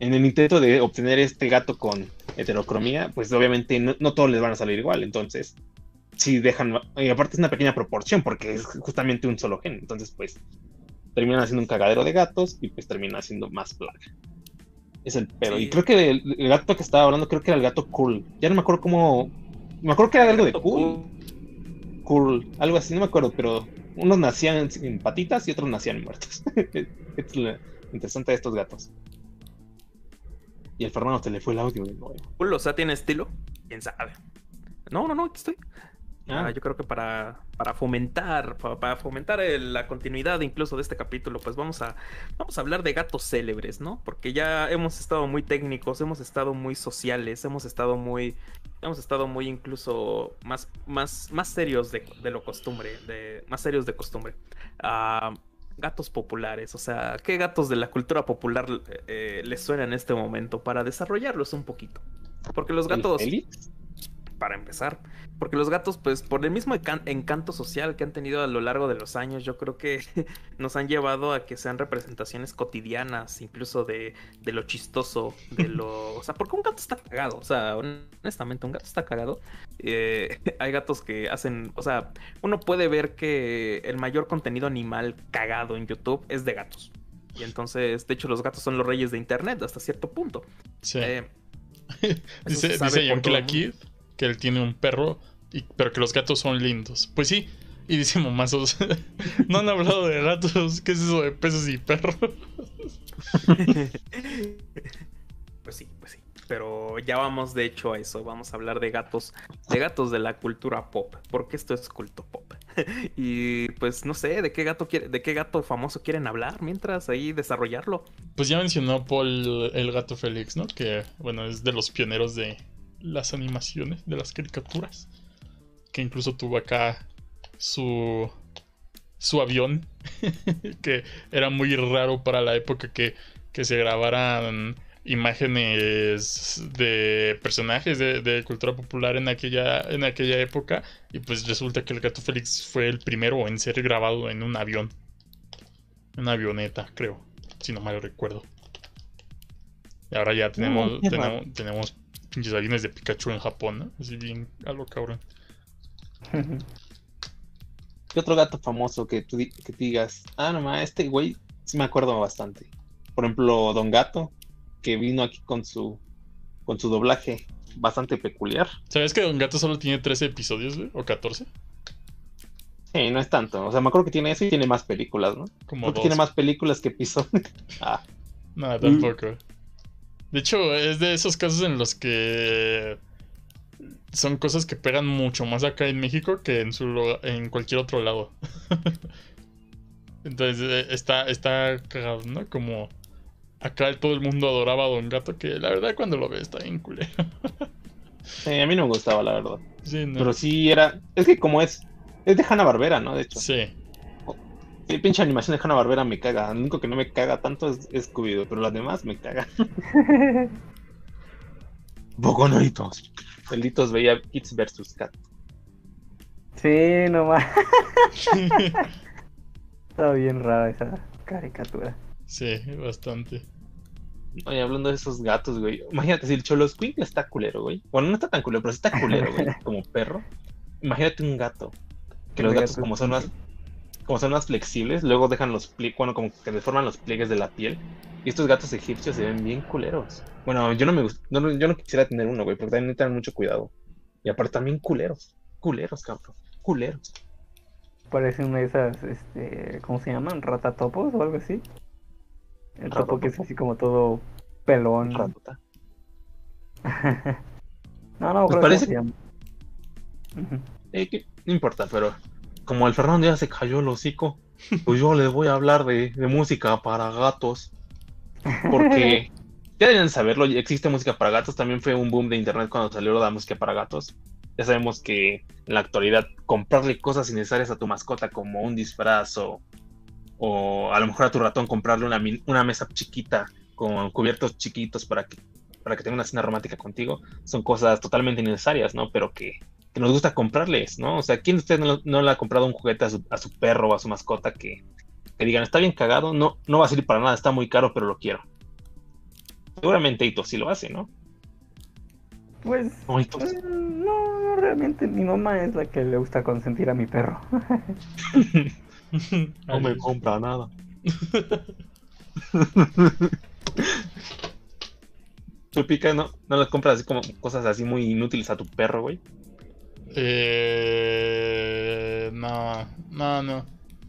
en el intento de obtener este gato con heterocromía, pues obviamente no, no todos les van a salir igual. Entonces, si dejan. Y aparte es una pequeña proporción, porque es justamente un solo gen. Entonces, pues, terminan haciendo un cagadero de gatos y pues terminan haciendo más plaga. Es el pedo. Sí. Y creo que el, el gato que estaba hablando, creo que era el gato cool. Ya no me acuerdo cómo. Me acuerdo que era algo de cool. Cool, algo así, no me acuerdo, pero unos nacían en patitas y otros nacían muertos. es lo interesante de estos gatos. Y al Fernando se le fue el audio de nuevo. Cool, o sea, tiene estilo. ¿Quién sabe? No, no, no, aquí estoy. Ah, Ah, yo creo que para, para fomentar, para, para fomentar el- la continuidad incluso de este capítulo, pues vamos a, vamos a hablar de gatos célebres, ¿no? Porque ya hemos estado muy técnicos, hemos estado muy sociales, hemos estado muy, hemos estado muy incluso más, más, más serios de, de lo costumbre, de, más serios de costumbre. Ah, gatos populares, o sea, ¿qué gatos de la cultura popular eh, les suena en este momento para desarrollarlos un poquito? Porque los ¿el gatos Félix? para empezar. Porque los gatos, pues, por el mismo encan- encanto social que han tenido a lo largo de los años, yo creo que nos han llevado a que sean representaciones cotidianas, incluso de, de lo chistoso, de lo... O sea, porque un gato está cagado, o sea, honestamente, un gato está cagado. Eh, hay gatos que hacen, o sea, uno puede ver que el mayor contenido animal cagado en YouTube es de gatos. Y entonces, de hecho, los gatos son los reyes de Internet hasta cierto punto. Sí. Eh, dice dice por que él tiene un perro, y- pero que los gatos son lindos. Pues sí. Y dice Momazos, no han hablado de gatos, ¿qué es eso de peces y perros? Pues sí, pues sí. Pero ya vamos de hecho a eso. Vamos a hablar de gatos, de gatos de la cultura pop. Porque esto es culto pop. y pues no sé, de qué gato quiere, de qué gato famoso quieren hablar mientras ahí desarrollarlo. Pues ya mencionó Paul el gato Félix, ¿no? Que, bueno, es de los pioneros de las animaciones, de las caricaturas. Que incluso tuvo acá su, su avión, que era muy raro para la época que, que se grabaran imágenes de personajes de, de cultura popular en aquella, en aquella época. Y pues resulta que el gato Félix fue el primero en ser grabado en un avión. Una avioneta, creo. si no mal recuerdo. Y ahora ya tenemos, raro. tenemos, tenemos pinches aviones de Pikachu en Japón, ¿no? Así bien a lo cabrón. ¿Qué otro gato famoso que tú que digas? Ah, no este güey sí me acuerdo bastante. Por ejemplo, Don Gato, que vino aquí con su con su doblaje bastante peculiar. ¿Sabes que Don Gato solo tiene 13 episodios, güey? ¿O 14? Sí, no es tanto. O sea, me acuerdo que tiene eso y tiene más películas, ¿no? Como Creo que tiene más películas que episodios. ah, Nada, tampoco. De hecho, es de esos casos en los que son cosas que pegan mucho más acá en México que en su en cualquier otro lado. Entonces eh, está, está cagado, ¿no? Como acá todo el mundo adoraba a Don Gato, que la verdad cuando lo ve está bien culero. sí, a mí no me gustaba, la verdad. Sí, no. Pero sí era. Es que como es. Es de Hanna Barbera, ¿no? De hecho. Sí. Sí, pinche animación de Hanna Barbera me caga. Lo único que no me caga tanto es, es Scooby-Doo, pero las demás me cagan. Bogonoritos. Delitos veía Kids vs. Cat. Sí, nomás. Está bien rara esa caricatura. sí, bastante. Oye, hablando de esos gatos, güey. Imagínate, si el Cholo Squinkle está culero, güey. Bueno, no está tan culero, pero sí está culero, güey. Como perro. Imagínate un gato. Que los gatos, gato como son más, como son más flexibles, luego dejan los pliegues, bueno, como que deforman los pliegues de la piel. Y estos gatos egipcios se ven bien culeros. Bueno, yo no me gust- no, yo no quisiera tener uno, güey, porque también necesitan mucho cuidado. Y aparte también culeros. Culeros, cabrón. Culeros. Parece una de esas, este, ¿cómo se llaman? ¿Ratatopos o algo así? El topo que es así como todo pelón. Ratota. no, no, Pues creo parece- que se llama. Eh, que- no importa, pero como el Fernando ya se cayó el hocico, pues yo les voy a hablar de, de música para gatos. Porque ya deben saberlo, existe música para gatos. También fue un boom de internet cuando salió la música para gatos. Ya sabemos que en la actualidad comprarle cosas innecesarias a tu mascota, como un disfraz o, o a lo mejor a tu ratón comprarle una, una mesa chiquita con cubiertos chiquitos para que, para que tenga una cena romántica contigo, son cosas totalmente innecesarias, ¿no? Pero que, que nos gusta comprarles, ¿no? O sea, ¿quién de ustedes no, no le ha comprado un juguete a su, a su perro o a su mascota que, que digan, está bien cagado, no, no va a servir para nada, está muy caro, pero lo quiero? Seguramente Ito sí lo hace, ¿no? Pues, No, Ito, eh, no, no, realmente mi mamá es la que le gusta consentir a mi perro. no me compra nada. ¿Tú, Pica, no, no le compras así como cosas así muy inútiles a tu perro, güey? Eh, no, no, no.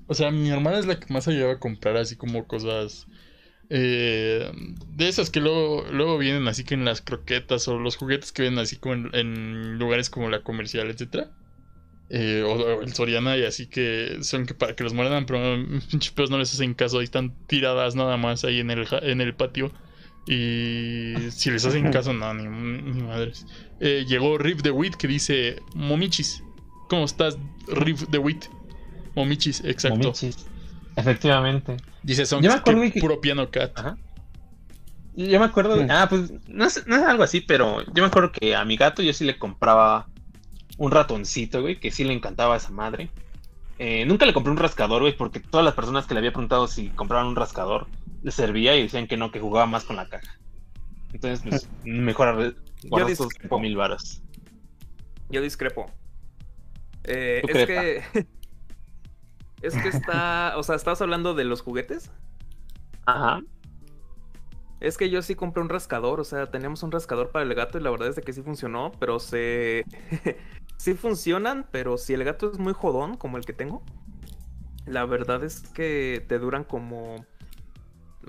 O sea, mi hermana es la que más ayuda a comprar así como cosas eh, de esas que luego, luego vienen así que en las croquetas o los juguetes que vienen así como en, lugares como la comercial, etcétera. Eh, o, o el Soriana y así que son que para que los muerdan, pero pinches no les hacen caso, ahí están tiradas nada más ahí en el, en el patio. Y si les hacen caso, no, ni, ni madres. Eh, llegó Riff the Wit que dice: Momichis, ¿cómo estás, Riff the Wit? Momichis, exacto. Momichis. Efectivamente. Dice son que- puro piano cat. Ajá. Yo me acuerdo, ah, pues no es, no es algo así, pero yo me acuerdo que a mi gato yo sí le compraba un ratoncito, güey, que sí le encantaba a esa madre. Eh, nunca le compré un rascador, güey, porque todas las personas que le había preguntado si compraban un rascador les servía y decían que no, que jugaba más con la caja. Entonces, pues, mejor guardar mil varos. Yo discrepo. Eh, ¿Tú es que. es que está. O sea, ¿estabas hablando de los juguetes? Ajá. Es que yo sí compré un rascador. O sea, teníamos un rascador para el gato y la verdad es de que sí funcionó, pero se. sí funcionan, pero si el gato es muy jodón, como el que tengo, la verdad es que te duran como.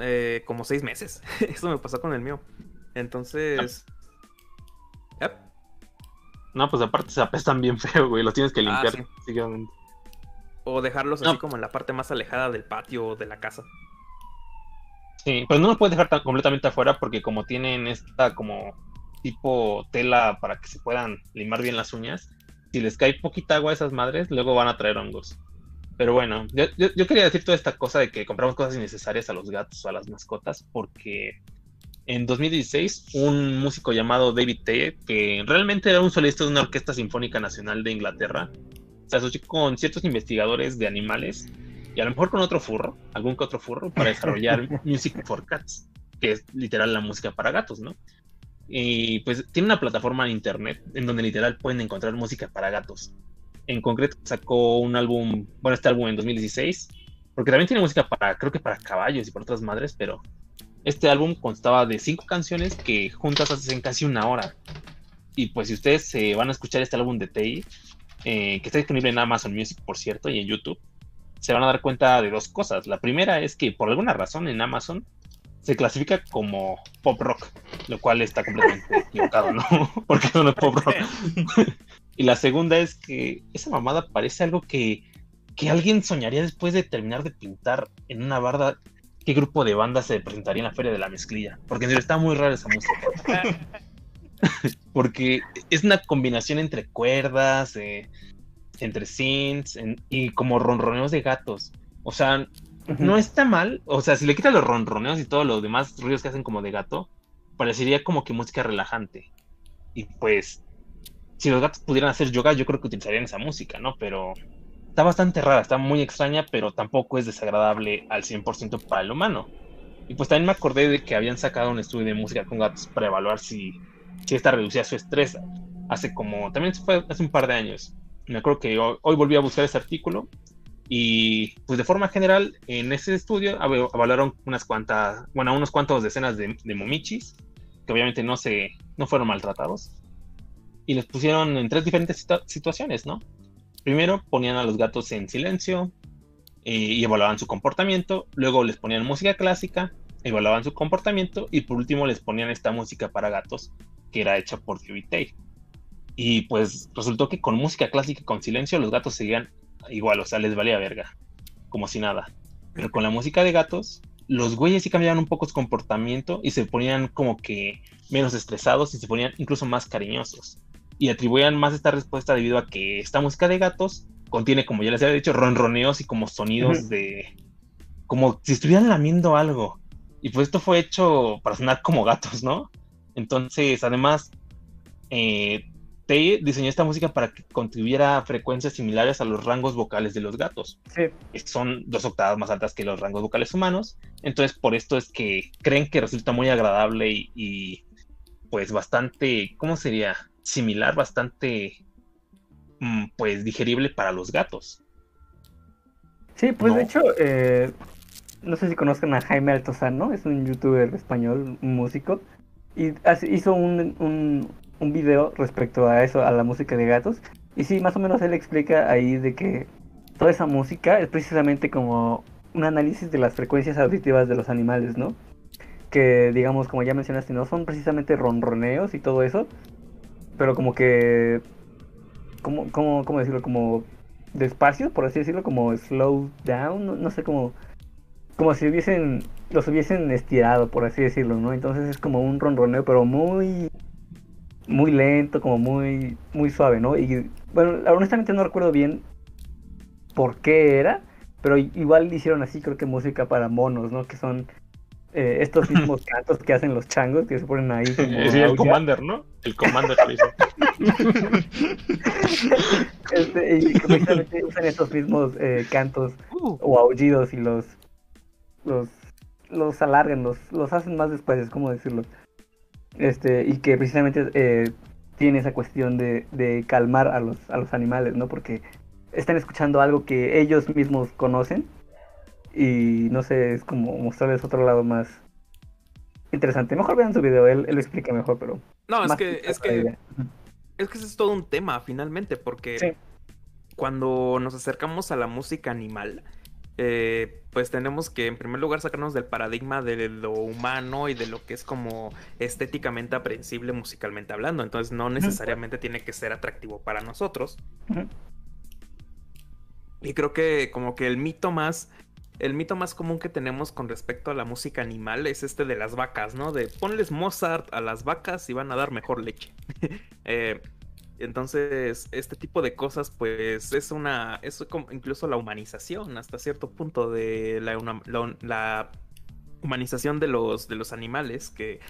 Eh, como seis meses. Eso me pasó con el mío. Entonces. Yep. No, pues aparte se apestan bien feo, güey, los tienes que Ah, limpiar sí. O dejarlos No. así como en la parte más alejada del patio o de la casa. Sí, pero no lo puedes dejar tan completamente afuera porque como tienen esta como tipo tela para que se puedan limar bien las uñas, si les cae poquita agua a esas madres, luego van a traer hongos. Pero bueno, yo, yo- yo quería decir toda esta cosa de que compramos cosas innecesarias a los gatos o a las mascotas porque en 2016 un músico llamado David Teye, que realmente era un solista de una orquesta sinfónica nacional de Inglaterra, se asoció con ciertos investigadores de animales y a lo mejor con otro furro, algún que otro furro, para desarrollar Music for Cats, que es literal la música para gatos, ¿no? Y pues tiene una plataforma en internet en donde literal pueden encontrar música para gatos. En concreto sacó un álbum, bueno, este álbum en 2016, porque también tiene música para, creo que para caballos y para otras madres, pero este álbum constaba de cinco canciones que juntas hacen casi una hora. Y pues si ustedes se van a escuchar este álbum de Tei, eh, que está disponible en Amazon Music, por cierto, y en YouTube, se van a dar cuenta de dos cosas. La primera es que por alguna razón en Amazon se clasifica como pop rock, lo cual está completamente equivocado, ¿no? Porque no es pop rock. y la segunda es que esa mamada parece algo que, que alguien soñaría después de terminar de pintar en una barda qué grupo de bandas se presentaría en la Feria de la Mezclilla. Porque está muy rara esa música. Porque es una combinación entre cuerdas, eh, entre synths y como ronroneos de gatos. O sea, no está mal. O sea, si le quitas los ronroneos y todos los demás ruidos que hacen como de gato, parecería como que música relajante. Y pues, si los gatos pudieran hacer yoga, yo creo que utilizarían esa música, ¿no? Pero está bastante rara, está muy extraña, pero tampoco es desagradable al 100% para el humano. Y pues también me acordé de que habían sacado un estudio de música con gatos para evaluar si si esta reducía su estrés. Hace como, también fue hace un par de años. Me acuerdo que hoy, volví a buscar ese artículo y pues de forma general en ese estudio evaluaron unas cuantas, bueno, unos cuantos decenas de, de momichis que obviamente no se, no fueron maltratados y les pusieron en tres diferentes situaciones, ¿no? Primero ponían a los gatos en silencio y evaluaban su comportamiento, luego les ponían música clásica, evaluaban su comportamiento y por último les ponían esta música para gatos que era hecha por Tay. Y pues resultó que con música clásica y con silencio los gatos seguían igual, o sea, les valía verga, como si nada. Pero con la música de gatos, los güeyes sí cambiaban un poco su comportamiento y se ponían como que menos estresados y se ponían incluso más cariñosos. Y atribuían más esta respuesta debido a que esta música de gatos contiene, como ya les había dicho, ronroneos y como sonidos de... como si estuvieran lamiendo algo. Y pues esto fue hecho para sonar como gatos, ¿no? Entonces, además, eh, diseñó esta música para que contribuyera a frecuencias similares a los rangos vocales de los gatos. Sí. Son dos octavas más altas que los rangos vocales humanos. Entonces, por esto es que creen que resulta muy agradable y, pues bastante, ¿cómo sería? Similar, bastante, mm, pues digerible para los gatos. Sí, pues de hecho, eh, no sé si conozcan a Jaime Altozano, es un youtuber español, un músico y hizo un, un, un, video respecto a eso, a la música de gatos. Y sí, más o menos él explica ahí de que toda esa música es precisamente como un análisis de las frecuencias auditivas de los animales, ¿no? Que digamos, como ya mencionaste, no son precisamente ronroneos y todo eso, pero como que... ¿Cómo, cómo, cómo decirlo? Como despacio, por así decirlo, como slow down, no sé cómo como si hubiesen, los hubiesen estirado, por así decirlo, ¿no? Entonces es como un ronroneo, pero muy, muy lento, como muy, muy suave, ¿no? Y bueno, honestamente no recuerdo bien por qué era, pero igual hicieron así, creo que música para monos, ¿no? Que son eh, estos mismos cantos que hacen los changos, que se ponen ahí como... Sí, el Commander, ¿no? El Commander lo hizo. este, y precisamente usan estos mismos eh, cantos uh. o aullidos y los los, los alargan, los, los hacen más después, es como decirlo. Este, y que precisamente eh, tiene esa cuestión de, de, calmar a los, a los animales, ¿no? Porque están escuchando algo que ellos mismos conocen y no sé, es como mostrarles otro lado más interesante. Mejor vean su video, él, él lo explica mejor, pero... No, es que, es que, es que ese es todo un tema finalmente, porque cuando nos acercamos a la música animal, eh, pues tenemos que en primer lugar sacarnos del paradigma de lo humano y de lo que es como estéticamente aprensible musicalmente hablando. Entonces no necesariamente tiene que ser atractivo para nosotros. Y creo que como que el mito más... El mito más común que tenemos con respecto a la música animal es este de las vacas, ¿no? De ponles Mozart a las vacas y van a dar mejor leche. eh, entonces, este tipo de cosas, pues, es una. es como incluso la humanización hasta cierto punto de la, la, humanización de los, de los animales que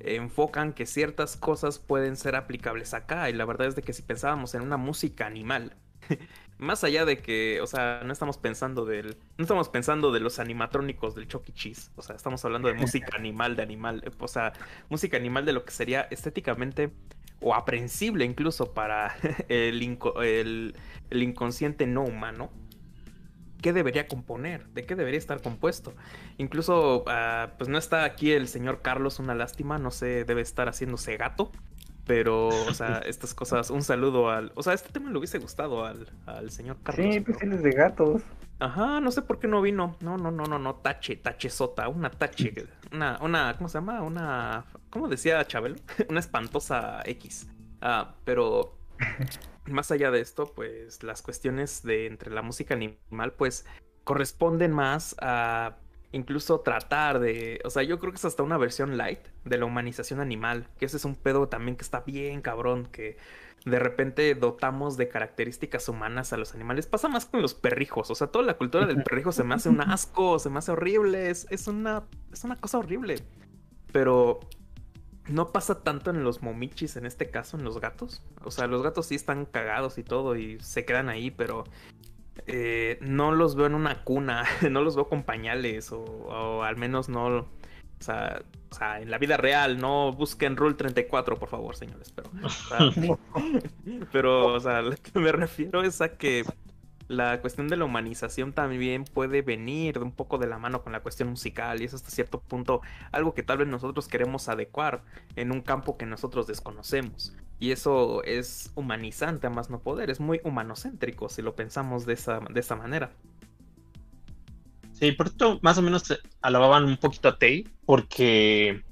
enfocan que ciertas cosas pueden ser aplicables acá. Y la verdad es de que si pensábamos en una música animal, más allá de que, o sea, no estamos pensando del, no estamos pensando de los animatrónicos del Chucky e. Cheese, o sea, estamos hablando de música animal, de animal, o sea, música animal de lo que sería estéticamente o aprensible incluso para el, el, el inconsciente no humano. ¿Qué debería componer? ¿De qué debería estar compuesto? Incluso, ah, pues no está aquí el señor Carlos, una lástima, no sé, debe estar haciéndose gato. Pero, o sea, estas cosas, un saludo al. O sea, este tema le hubiese gustado al, al señor Carlos. Sí, pues de gatos. Ajá, no sé por qué no vino. No, no, no, no, no, tache, tache sota, una tache, una, una, ¿cómo se llama? Una, ¿cómo decía Chabelo? una espantosa X. Ah, pero más allá de esto, pues las cuestiones de entre la música animal, pues corresponden más a incluso tratar de, o sea, yo creo que es hasta una versión light de la humanización animal, que ese es un pedo también que está bien cabrón, que de repente dotamos de características humanas a los animales. Pasa más con los perrijos, o sea, toda la cultura del perrijo se me hace un asco, se me hace horrible, es, es una, es una cosa horrible. Pero no pasa tanto en los momichis, en este caso, en los gatos. O sea, los gatos sí están cagados y todo y se quedan ahí, pero eh, no los veo en una cuna, no los veo con pañales o, al menos no, o sea, o sea, en la vida real, no busquen Rule 34, por favor, señores, pero, pero, o sea, lo que me refiero es a que la cuestión de la humanización también puede venir un poco de la mano con la cuestión musical y es hasta cierto punto algo que tal vez nosotros queremos adecuar en un campo que nosotros desconocemos. Y eso es humanizante a más no poder, es muy humanocéntrico si lo pensamos de esa, de esa manera. Sí, por esto más o menos alababan un poquito a Tay porque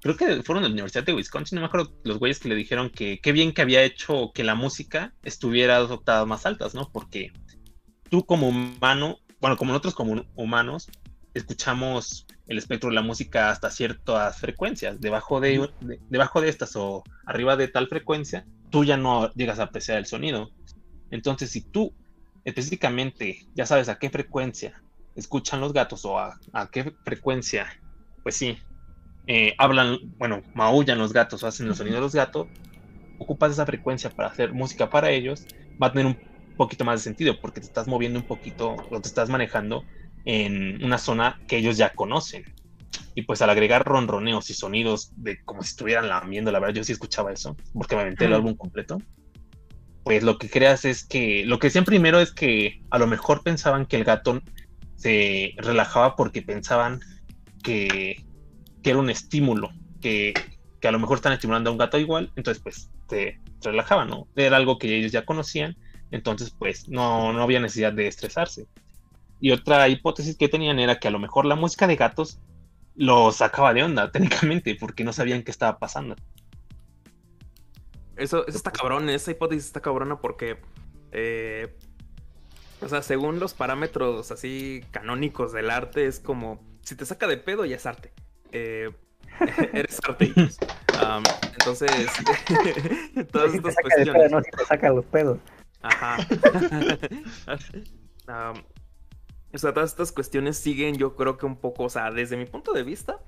creo que fueron de la Universidad de Wisconsin, no me acuerdo los güeyes que le dijeron que qué bien que había hecho que la música estuviera a octavas más altas, ¿no? Porque tú como humano, bueno, como nosotros como humanos, escuchamos el espectro de la música hasta ciertas frecuencias. Debajo de, debajo de estas o arriba de tal frecuencia, tú ya no llegas a apreciar el sonido. Entonces, si tú específicamente ya sabes a qué frecuencia escuchan los gatos o a, qué frecuencia, pues sí, eh, hablan, bueno, maullan los gatos o hacen los sonidos de los gatos, ocupas esa frecuencia para hacer música para ellos, va a tener un poquito más de sentido porque te estás moviendo un poquito o te estás manejando en una zona que ellos ya conocen. Y pues al agregar ronroneos y sonidos de como si estuvieran lamiendo, la verdad yo sí escuchaba eso, porque me aventé el álbum completo. Pues lo que creas es que, lo que decían primero es que a lo mejor pensaban que el gato se relajaba porque pensaban que, que era un estímulo, que, que, a lo mejor están estimulando a un gato igual, entonces pues se relajaban, ¿no? Era algo que ellos ya conocían entonces, pues no, no había necesidad de estresarse. Y otra hipótesis que tenían era que a lo mejor la música de gatos lo sacaba de onda, técnicamente, porque no sabían qué estaba pasando. Eso, está cabrón, esa hipótesis está cabrona porque, eh, o sea, según los parámetros así canónicos del arte, es como, si te saca de pedo ya es arte. Eh, eres arte. entonces, todas estas cuestiones. no, si te saca los pedos. Ajá. o sea, todas estas cuestiones siguen, yo creo que un poco, o sea, desde mi punto de vista,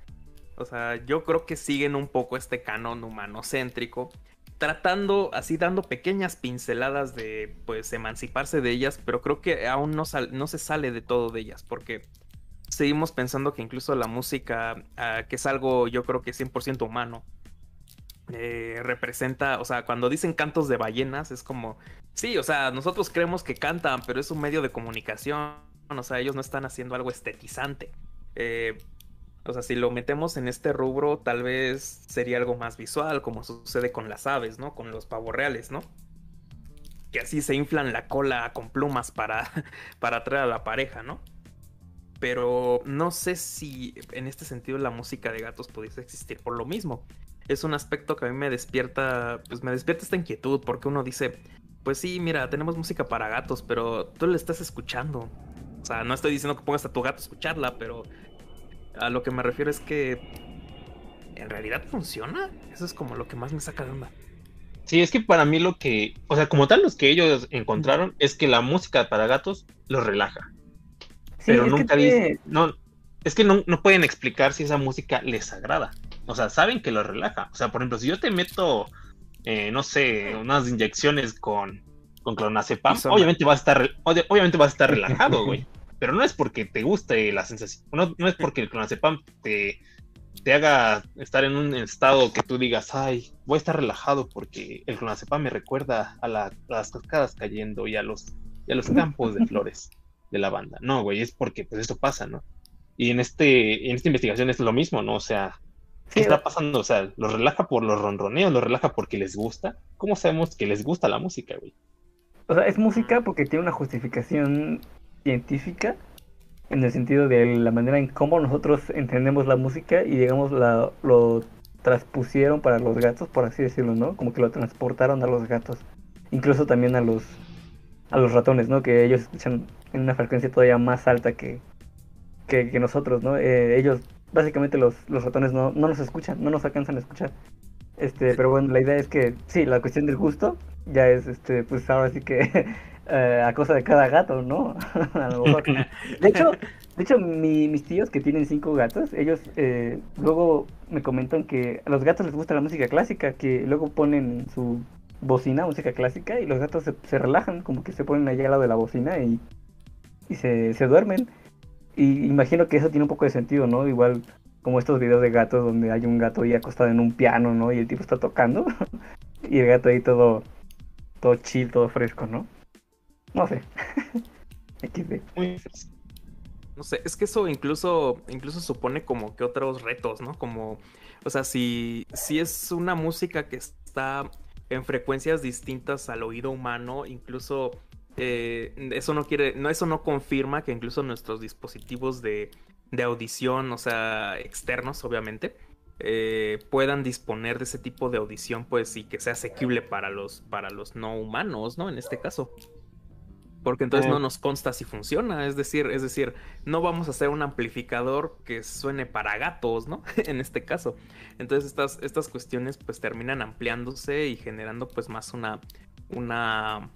o sea, yo creo que siguen un poco este canon humanocéntrico, tratando, así dando pequeñas pinceladas de, pues, emanciparse de ellas, pero creo que aún no, no se sale de todo de ellas, porque seguimos pensando que incluso la música, ah, que es algo yo creo que 100% humano, eh, representa, o sea, cuando dicen cantos de ballenas, es como, sí, o sea, nosotros creemos que cantan, pero es un medio de comunicación, o sea, ellos no están haciendo algo estetizante. Eh, o sea, si lo metemos en este rubro, tal vez sería algo más visual, como sucede con las aves, ¿no? Con los pavos reales, ¿no? Que así se inflan la cola con plumas para, para atraer a la pareja, ¿no? Pero no sé si en este sentido la música de gatos pudiese existir por lo mismo es un aspecto que a mí me despierta, pues me despierta esta inquietud, porque uno dice, pues sí, mira, tenemos música para gatos, pero tú le estás escuchando. O sea, no estoy diciendo que pongas a tu gato a escucharla, pero a lo que me refiero es que en realidad funciona. Eso es como lo que más me saca de onda. Sí, es que para mí lo que, o sea, como tal, los que ellos encontraron es que la música para gatos los relaja. pero nunca dicen, no, es que no, no pueden explicar si esa música les agrada. O sea, saben que lo relaja. O sea, por ejemplo, si yo te meto, eh, no sé, unas inyecciones con, con clonazepam, obviamente vas a estar, obviamente vas a estar relajado, güey. Pero no es porque te guste la sensación, no, no es porque el clonazepam te, te haga estar en un estado que tú digas, ay, voy a estar relajado porque el clonazepam me recuerda a, la- a las cascadas cayendo y a los, y a los campos de flores de la banda. No, güey, es porque pues esto pasa, ¿no? Y en este, en esta investigación es lo mismo, ¿no? O sea, ¿qué está pasando? O sea, ¿los relaja por los ronroneos? ¿Los relaja porque les gusta? ¿Cómo sabemos que les gusta la música, güey? O sea, es música porque tiene una justificación científica en el sentido de la manera en cómo nosotros entendemos la música y digamos la, lo transpusieron para los gatos, por así decirlo, ¿no? Como que lo transportaron a los gatos. Incluso también a los a los ratones, ¿no? Que ellos escuchan en una frecuencia todavía más alta que, que, que nosotros, ¿no? Eh, ellos, básicamente los, los ratones no, no nos escuchan, no nos alcanzan a escuchar. Este, pero bueno, la idea es que sí, la cuestión del gusto ya es, este, pues ahora sí que eh, a cosa de cada gato, ¿no? De hecho, de hecho mi- mis tíos que tienen cinco gatos, ellos eh, luego me comentan que a los gatos les gusta la música clásica, que luego ponen su bocina, música clásica, y los gatos se, se relajan, como que se ponen allá al lado de la bocina y, y se, se duermen. Y imagino que eso tiene un poco de sentido, ¿no? Igual como estos videos de gatos donde hay un gato ahí acostado en un piano, ¿no? Y el tipo está tocando. y el gato ahí todo, todo chill, todo fresco, ¿no? No sé. Muy. No sé, es que eso incluso, incluso supone como que otros retos, ¿no? Como, o sea, si, si es una música que está en frecuencias distintas al oído humano, incluso eh, eso no quiere, no, eso no confirma que incluso nuestros dispositivos de, de audición, o sea, externos, obviamente, eh, puedan disponer de ese tipo de audición, pues, y que sea asequible para los, para los no humanos, ¿no? En este caso. Porque entonces Eh. no nos consta si funciona. Es decir, es decir, no vamos a hacer un amplificador que suene para gatos, ¿no? en este caso. Entonces estas, estas cuestiones pues terminan ampliándose y generando pues más una, una,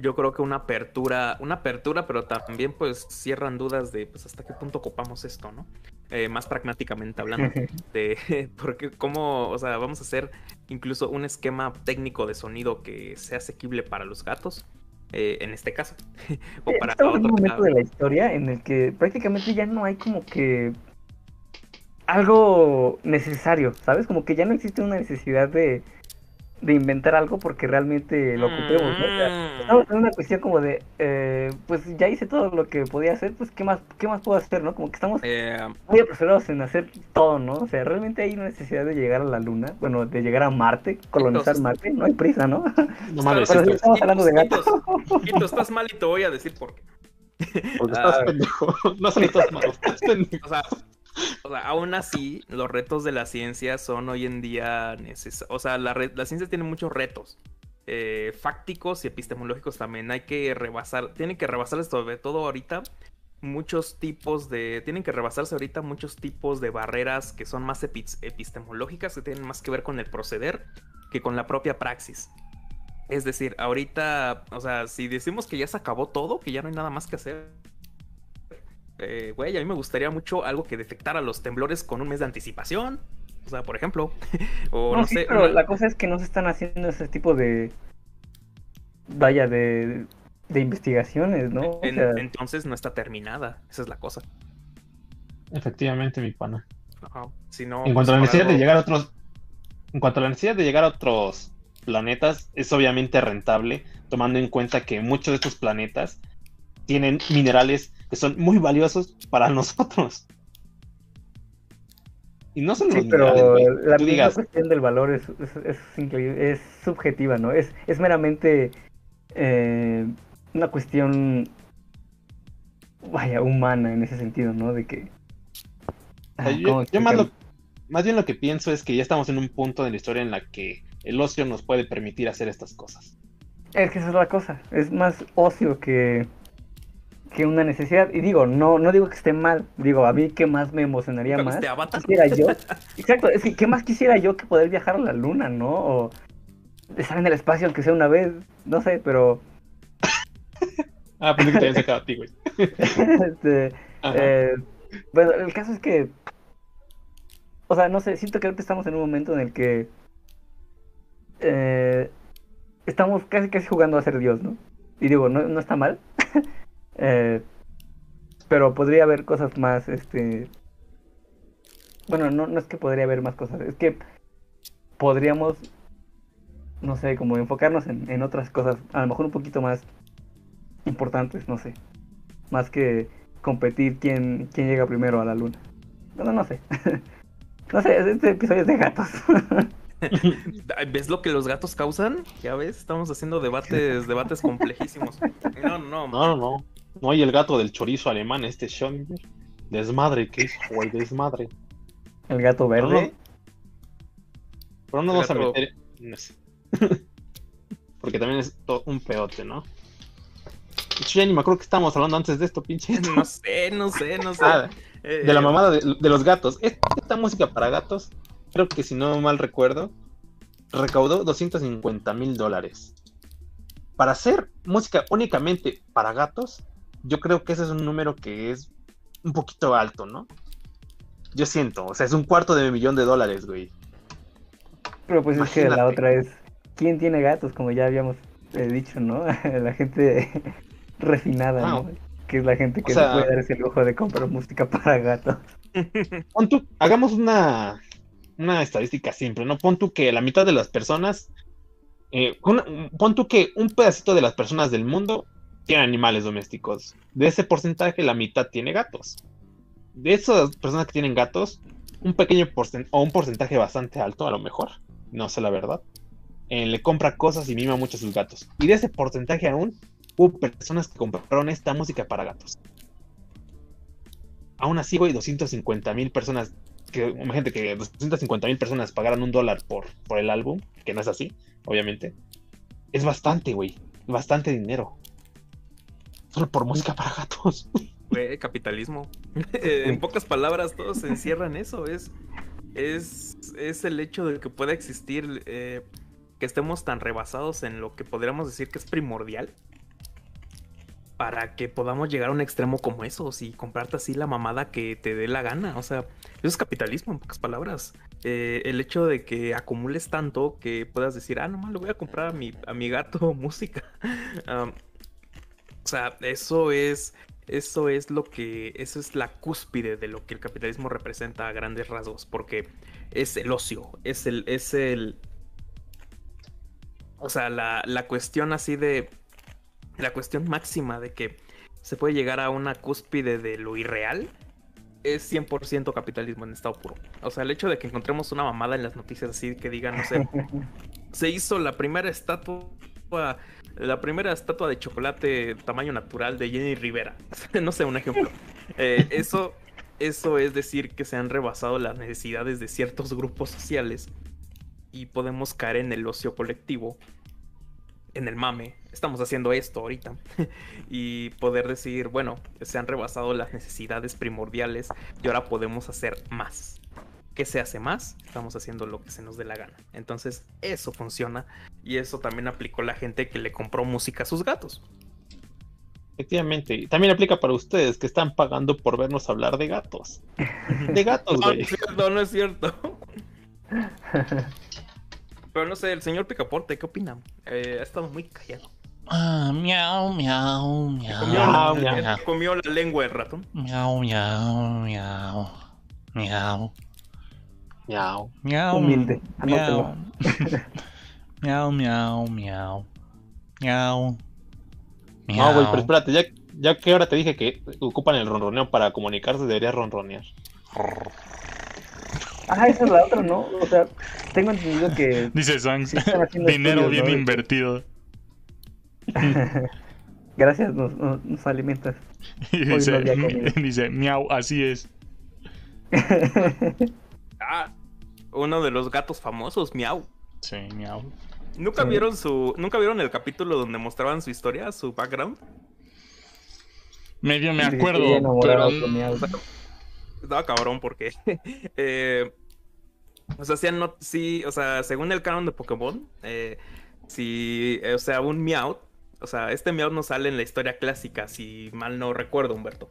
yo creo que una apertura, una apertura, pero también pues cierran dudas de pues hasta qué punto copamos esto, ¿no? Eh, más pragmáticamente hablando de porque cómo, o sea, vamos a hacer incluso un esquema técnico de sonido que sea asequible para los gatos, eh, en este caso, o para Estamos en un momento de la historia en el que prácticamente ya no hay como que algo necesario, ¿sabes? Como que ya no existe una necesidad de, de inventar algo porque realmente lo ocupemos, ¿no? O sea, estamos en una cuestión como de, eh, pues ya hice todo lo que podía hacer, pues ¿qué más, qué más puedo hacer, no? Como que estamos Eh, muy apresurados en hacer todo, ¿no? O sea, realmente hay una necesidad de llegar a la luna, bueno, de llegar a Marte, colonizar Entonces- Marte, no hay prisa, ¿no? No mames, Pero estás- estamos hablando de gatos. Quitos, estás mal y te voy a decir por qué. porque estás Ah. pendejo. No solo estás malo, estás pendejo. O sea, aún así, los retos de la ciencia son hoy en día necesarios. O sea, la, ciencia tiene muchos retos. eh, fácticos y epistemológicos también. Hay que rebasar, tienen que rebasarles sobre todo ahorita muchos tipos de, tienen que rebasarse ahorita muchos tipos de barreras que son más epi- epistemológicas, que tienen más que ver con el proceder que con la propia praxis. Es decir, ahorita, o sea, si decimos que ya se acabó todo, que ya no hay nada más que hacer, eh, güey, a mí me gustaría mucho algo que detectara los temblores con un mes de anticipación. O sea, por ejemplo. o no, No, sí, sé. pero una- la cosa es que no se están haciendo ese tipo de. Vaya, de. de investigaciones, ¿no? O en- sea, entonces no está terminada. Esa es la cosa. Efectivamente, mi pana. Ajá. Si no, En cuanto a la pues, necesidad de llegar a otros. En cuanto a la necesidad de llegar a otros planetas, es obviamente rentable, tomando en cuenta que muchos de estos planetas tienen minerales que son muy valiosos para nosotros. Y no solo sí, los pero minerales, la digas, cuestión del valor es, es, es subjetiva, ¿no? Es, es meramente eh, una cuestión. Vaya, humana en ese sentido, ¿no? De que. O sea, ah, yo, ¿cómo yo más, lo- más bien lo que pienso es que ya estamos en un punto de la historia en la que el ocio nos puede permitir hacer estas cosas. Es que esa es la cosa. Es más ocio que, que una necesidad. Y digo, no, no digo que esté mal. Digo, a mí qué más me emocionaría ¿Nunca más. Avatar? Quisiera yo. Exacto, es que qué más quisiera yo que poder viajar a la luna, ¿no? O estar en el espacio aunque sea una vez. No sé, pero. Ah, pensé que te habían sacado a ti, güey. este, eh, bueno, el caso es que. O sea, no sé, siento que ahorita estamos en un momento en el que. eh, estamos casi casi jugando a ser Dios, ¿no? Y digo, no, no está mal. Eh, pero podría haber cosas más, este... Bueno, no, no es que podría haber más cosas, es que podríamos, no sé, como enfocarnos en, en otras cosas, a lo mejor un poquito más importantes, no sé. Más que competir quién, quién llega primero a la luna. Bueno, no sé. no sé, este episodio es de gatos. ¿Ves lo que los gatos causan? Ya ves, estamos haciendo debates, debates complejísimos. No, no, No, no, no. No, y el gato del chorizo alemán, este Schoenberg. Desmadre, ¿qué es? O el desmadre. El gato verde. Pero no El vamos a gato- meter en ese. Porque también es todo un pedote, ¿no? De hecho, ya ni me acuerdo que estábamos hablando antes de esto, pinche. no sé, no sé, no sé. Ah, Eh, de la mamada de, de los gatos. Esta, esta música para gatos, creo que si no mal recuerdo, recaudó 250 mil dólares. Para hacer música únicamente para gatos, yo creo que ese es un número que es un poquito alto, ¿no? Yo siento, o sea, es un cuarto de millón de dólares, güey. Pero pues es que la otra es, ¿quién tiene gatos? Como ya habíamos eh, dicho, ¿no? la gente refinada, Ah, ¿no? Que es la gente que o sea- se puede dar ese lujo de comprar música para gatos. Pon tú, hagamos una, una estadística simple, ¿no? Pon tú que la mitad de las personas, eh, una- pon tú que un pedacito de las personas del mundo tiene animales domésticos. De ese porcentaje, la mitad tiene gatos. De esas personas que tienen gatos, un pequeño porcentaje, o un porcentaje bastante alto, a lo mejor, no sé la verdad, eh, le compra cosas y mima mucho a sus gatos. Y de ese porcentaje aún, hubo personas que compraron esta música para gatos. Aún así, güey, 250 mil personas, que, que 250 mil personas pagaran un dólar por, por el álbum, que no es así, obviamente. Es bastante, güey, bastante dinero. Solo por música para gatos. Güey, capitalismo. Eh, en pocas palabras, todo se encierra en eso. Es, es, es el hecho de que pueda existir, eh, que estemos tan rebasados en lo que podríamos decir que es primordial. Para que podamos llegar a un extremo como eso, y comprarte así la mamada que te dé la gana. O sea, eso es capitalismo, en pocas palabras. Eh, el hecho de que acumules tanto que puedas decir, ah, nomás le voy a comprar a mi, a mi gato música. Am, o sea, eso es eso es lo que, eso es la cúspide de lo que el capitalismo representa a grandes rasgos, porque es el ocio, es el, es el, o sea, la, la cuestión así de, la cuestión máxima de que se puede llegar a una cúspide de lo irreal, es 100% capitalismo en estado puro. O sea, el hecho de que encontremos una mamada en las noticias así que digan, no sé, se hizo la primera estatua, la primera estatua de chocolate tamaño natural de Jenny Rivera. no sé, un ejemplo. Eh, eso, eso es decir que se han rebasado las necesidades de ciertos grupos sociales y podemos caer en el ocio colectivo, en el mame. Estamos haciendo esto ahorita. y poder decir, bueno, se han rebasado las necesidades primordiales y ahora podemos hacer más. ¿Qué se hace más? Estamos haciendo lo que se nos dé la gana. Entonces, eso funciona. Y eso también aplicó la gente que le compró música a sus gatos. Efectivamente. Y también aplica para ustedes que están pagando por vernos hablar de gatos. De gatos, No, no güey. es cierto, no es cierto. Pero no sé, el señor Picaporte, ¿qué opina? Eh, ha estado muy callado. Ah, miau, miau, Comió, Miau, miau, la, miau. comió la lengua el ratón. miau, miau, miau, miau, Miau. miau, Humilde, miau, miau, miau, miau, miau, No, güey, pero espérate, ya, ya que ahora te dije que ocupan el ronroneo para comunicarse, deberías ronronear. Ah, esa es la otra, ¿no? O sea, tengo entendido que Dice Sí, haciendo dinero estudios, bien ¿no? invertido. gracias nos, nos, nos alimentas. Y dice, dice, miau, así es. Ah, uno de los gatos famosos, Miau. Sí, miau. ¿Nunca Sí. vieron su. ¿Nunca vieron el capítulo donde mostraban su historia, su background? Medio me acuerdo, sí, pero... Estaba cabrón porque. eh, o sea, no, sí, o sea, según el canon de Pokémon, eh, si, eh, o sea, un Meowth, o sea, este Meowth no sale en la historia clásica, si mal no recuerdo, Humberto.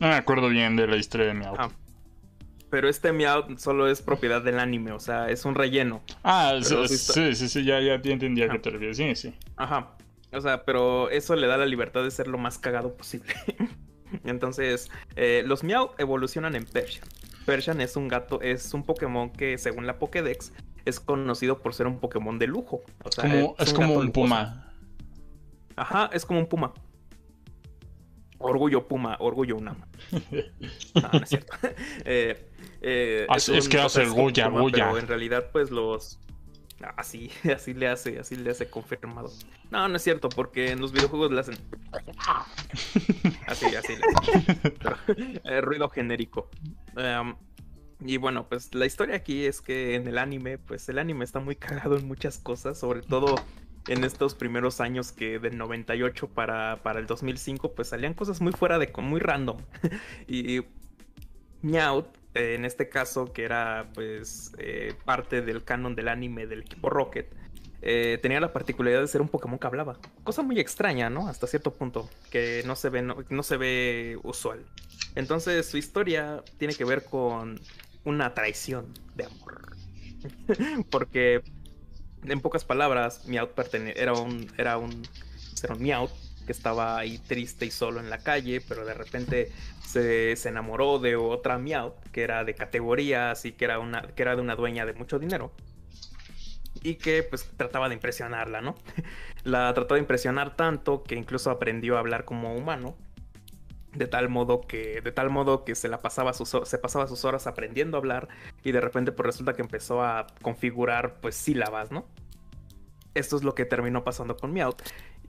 No me acuerdo bien de la historia de miau. Ah. Pero este Meowth solo es propiedad del anime, o sea, es un relleno. Ah, sí, sí, sí, sí, ya, ya, ya entendí a qué Ah. te refieres. Sí, sí. Ajá. O sea, pero eso le da la libertad de ser lo más cagado posible. Entonces, eh, los Meow evolucionan en Persian. Persian es un gato, es un Pokémon que, según la Pokédex, es conocido por ser un Pokémon de lujo. O sea, Como- es como un puma. Ajá, es como un puma. Orgullo puma, orgullo unama. No, no es cierto. Eh, eh, Así es que hace goya, goya. Pero en realidad, pues los. Así, así le hace, así le hace confirmado. No, no es cierto, porque en los videojuegos le hacen. Así, así le hacen. Pero, eh, ruido genérico. Em, y bueno, pues la historia aquí es que en el anime, pues el anime está muy cagado en muchas cosas, sobre todo en estos primeros años que del 98 para, para el 2005, pues salían cosas muy fuera de, muy random. y Meowth, eh, en este caso, que era pues eh, parte del canon del anime del equipo Rocket, eh, tenía la particularidad de ser un Pokémon que hablaba. Cosa muy extraña, ¿no? Hasta cierto punto, que no se ve, no, no se ve usual. Entonces su historia tiene que ver con una traición de amor. Porque, en pocas palabras, Meowth era un, era un, era un Meowth que estaba ahí triste y solo en la calle, pero de repente se, se enamoró de otra Meowth que era de categoría, así que era, una, que era de una dueña de mucho dinero. Y que pues trataba de impresionarla, ¿no? La trató de impresionar tanto que incluso aprendió a hablar como humano. De tal modo que, de tal modo que se la pasaba sus, se pasaba sus horas aprendiendo a hablar y de repente pues resulta que empezó a configurar pues sílabas, ¿no? Esto es lo que terminó pasando con Meowth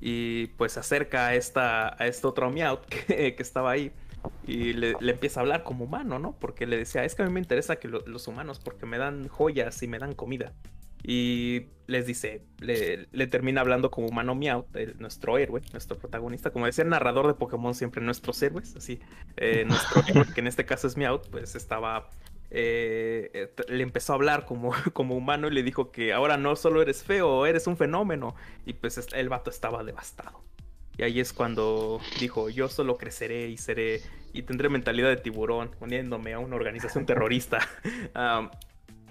y pues se acerca a esta a este otro Meowth que, que estaba ahí y le, le empieza a hablar como humano, ¿no? Porque le decía, es que a mí me interesa que lo- los humanos porque me dan joyas y me dan comida. Y les dice, le, le termina hablando como humano Meowth, el- nuestro héroe, nuestro protagonista. Como decía el narrador de Pokémon, siempre nuestros héroes, así. eh, nuestro héroe, que en este caso es Meowth, pues estaba. Eh, eh, le empezó a hablar como, como humano y le dijo que ahora no solo eres feo, eres un fenómeno. Y pues el vato estaba devastado. Y ahí es cuando dijo, yo solo creceré y seré y tendré mentalidad de tiburón, uniéndome a una organización terrorista. Am,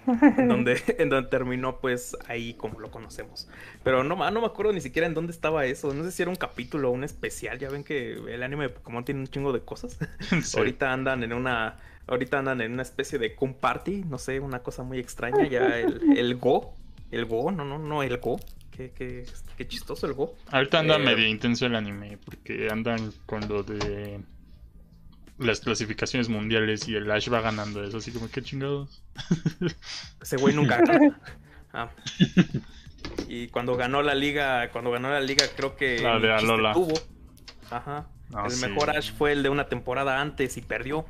en donde, en donde terminó pues ahí como lo conocemos. Pero no, no me acuerdo ni siquiera en dónde estaba eso. No sé si era un capítulo o un especial. Ya ven que el anime de Pokémon tiene un chingo de cosas. Sí. Ahorita andan en una. Ahorita andan en una especie de Kun Party. No sé, una cosa muy extraña. Ya el, el Go. El Go, no, no, no, el Go. Qué, qué, qué chistoso el Go. Ahorita anda Eh, medio intenso el anime porque andan con lo de las clasificaciones mundiales y el Ash va ganando eso, así como que chingados. Ese güey nunca ganó. Ah. Y cuando ganó la liga, cuando ganó la liga, creo que La de Alola. tuvo. Ajá. No, el sí. mejor Ash fue el de una temporada antes y perdió.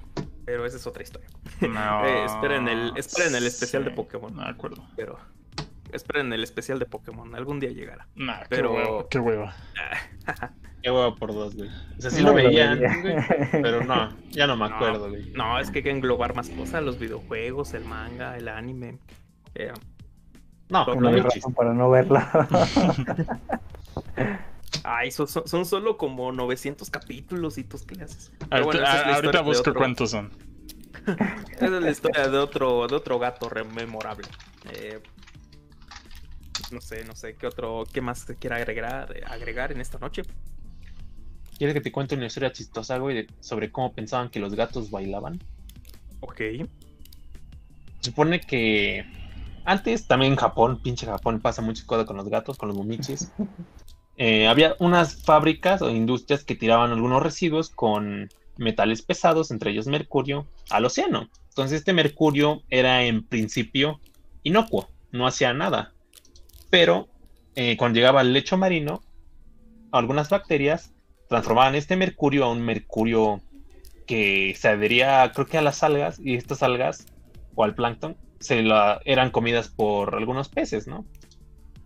Pero esa es otra historia. No, Eh, esperen el- esperen el especial de Pokémon. No, de acuerdo. Pero esperen el especial de Pokémon. Algún día llegará. Nah, Pero- qué hueva, qué hueva. Qué por dos, güey. O sea, sí No lo lo veía veía. antes, güey. Pero no, ya no me No. acuerdo, güey. No, es que hay que englobar más cosas. Los videojuegos, el manga, el anime. Eh, No, No No no hay razón para no verla. Ay, son, solo como 900 capítulos y tú qué le haces. Pero Ahorita, bueno, es ahorita busco otro- cuántos son. Esa es la historia de otro, de otro gato rememorable. Eh, no sé, no sé qué otro, qué más se quiera agregar, agregar en esta noche. ¿Quieres que te cuente una historia chistosa, güey, de- sobre cómo pensaban que los gatos bailaban? Ok. Supone que antes, también en Japón, pinche Japón, pasa mucho cosa con los gatos, con los momichis. Eh, había unas fábricas o industrias que tiraban algunos residuos con metales pesados, entre ellos mercurio, al océano. Entonces este mercurio era en principio inocuo, no hacía nada. Pero eh, cuando llegaba al lecho marino, algunas bacterias transformaban este mercurio a un mercurio que se adhería, creo que a las algas, y estas algas, o al plancton, se la, eran comidas por algunos peces, ¿no?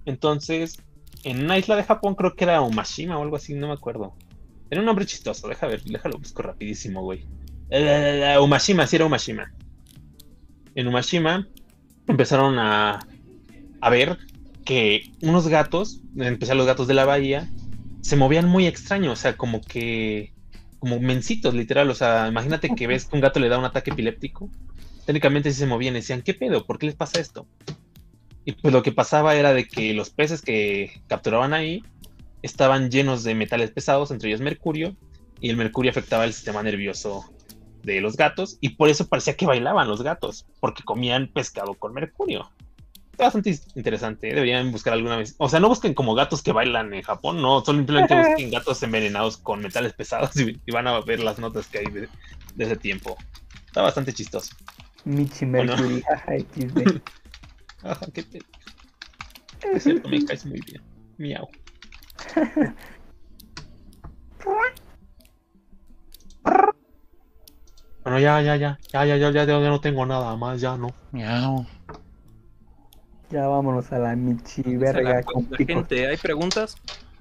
Entonces, en una isla de Japón, creo que era Umashima o algo así, no me acuerdo. Era un nombre chistoso, deja ver, déjalo busco rapidísimo, güey. Eh, Umashima, sí era Umashima. En Umashima empezaron a, a ver que unos gatos, en los gatos de la bahía, se movían muy extraño, o sea, como que como mencitos, literal, o sea, imagínate que ves que un gato le da un ataque epiléptico, técnicamente sí se movían y decían, ¿qué pedo? ¿Por qué les pasa esto? Y pues lo que pasaba era de que los peces que capturaban ahí estaban llenos de metales pesados, entre ellos mercurio, y el mercurio afectaba el sistema nervioso de los gatos, y por eso parecía que bailaban los gatos, porque comían pescado con mercurio. Está bastante interesante, ¿eh? deberían buscar alguna vez. O sea, no busquen como gatos que bailan en Japón, no, simplemente busquen gatos envenenados con metales pesados y, y van a ver las notas que hay de, de ese tiempo. Está bastante chistoso. Michi Bueno. Mercury. Ajá, qué pe- Es cierto, me caes muy bien. Miau. Bueno, ya, ya, ya, ya, ya, ya, ya, ya no tengo nada más, ya no. Miau. Ya vámonos a la Michi Dice verga la, con la gente, ¿hay preguntas?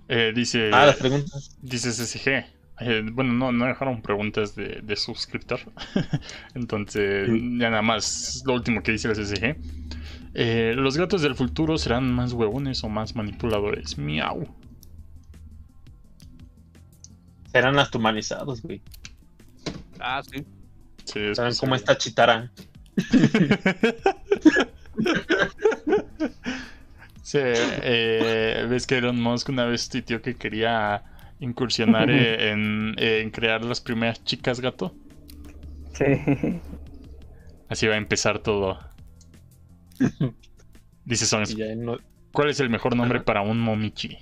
Eh, dice, Ah, las preguntas. dice SSG. Eh, bueno, no, no dejaron preguntas de, de suscriptor. Entonces, Sí. ya nada más lo último que dice el SSG. Eh, ¿Los gatos del futuro serán más huevones o más manipuladores? Miau. Serán hasta humanizados, güey. Ah, sí. Sí, es Saben cómo está Chitara. Sí, eh, ves que Elon Musk una vez tuiteó que quería incursionar eh, en, en crear las primeras chicas gato. Sí. Así va a empezar todo. Dice no- ¿cuál es el mejor nombre Ajá. para un momichi?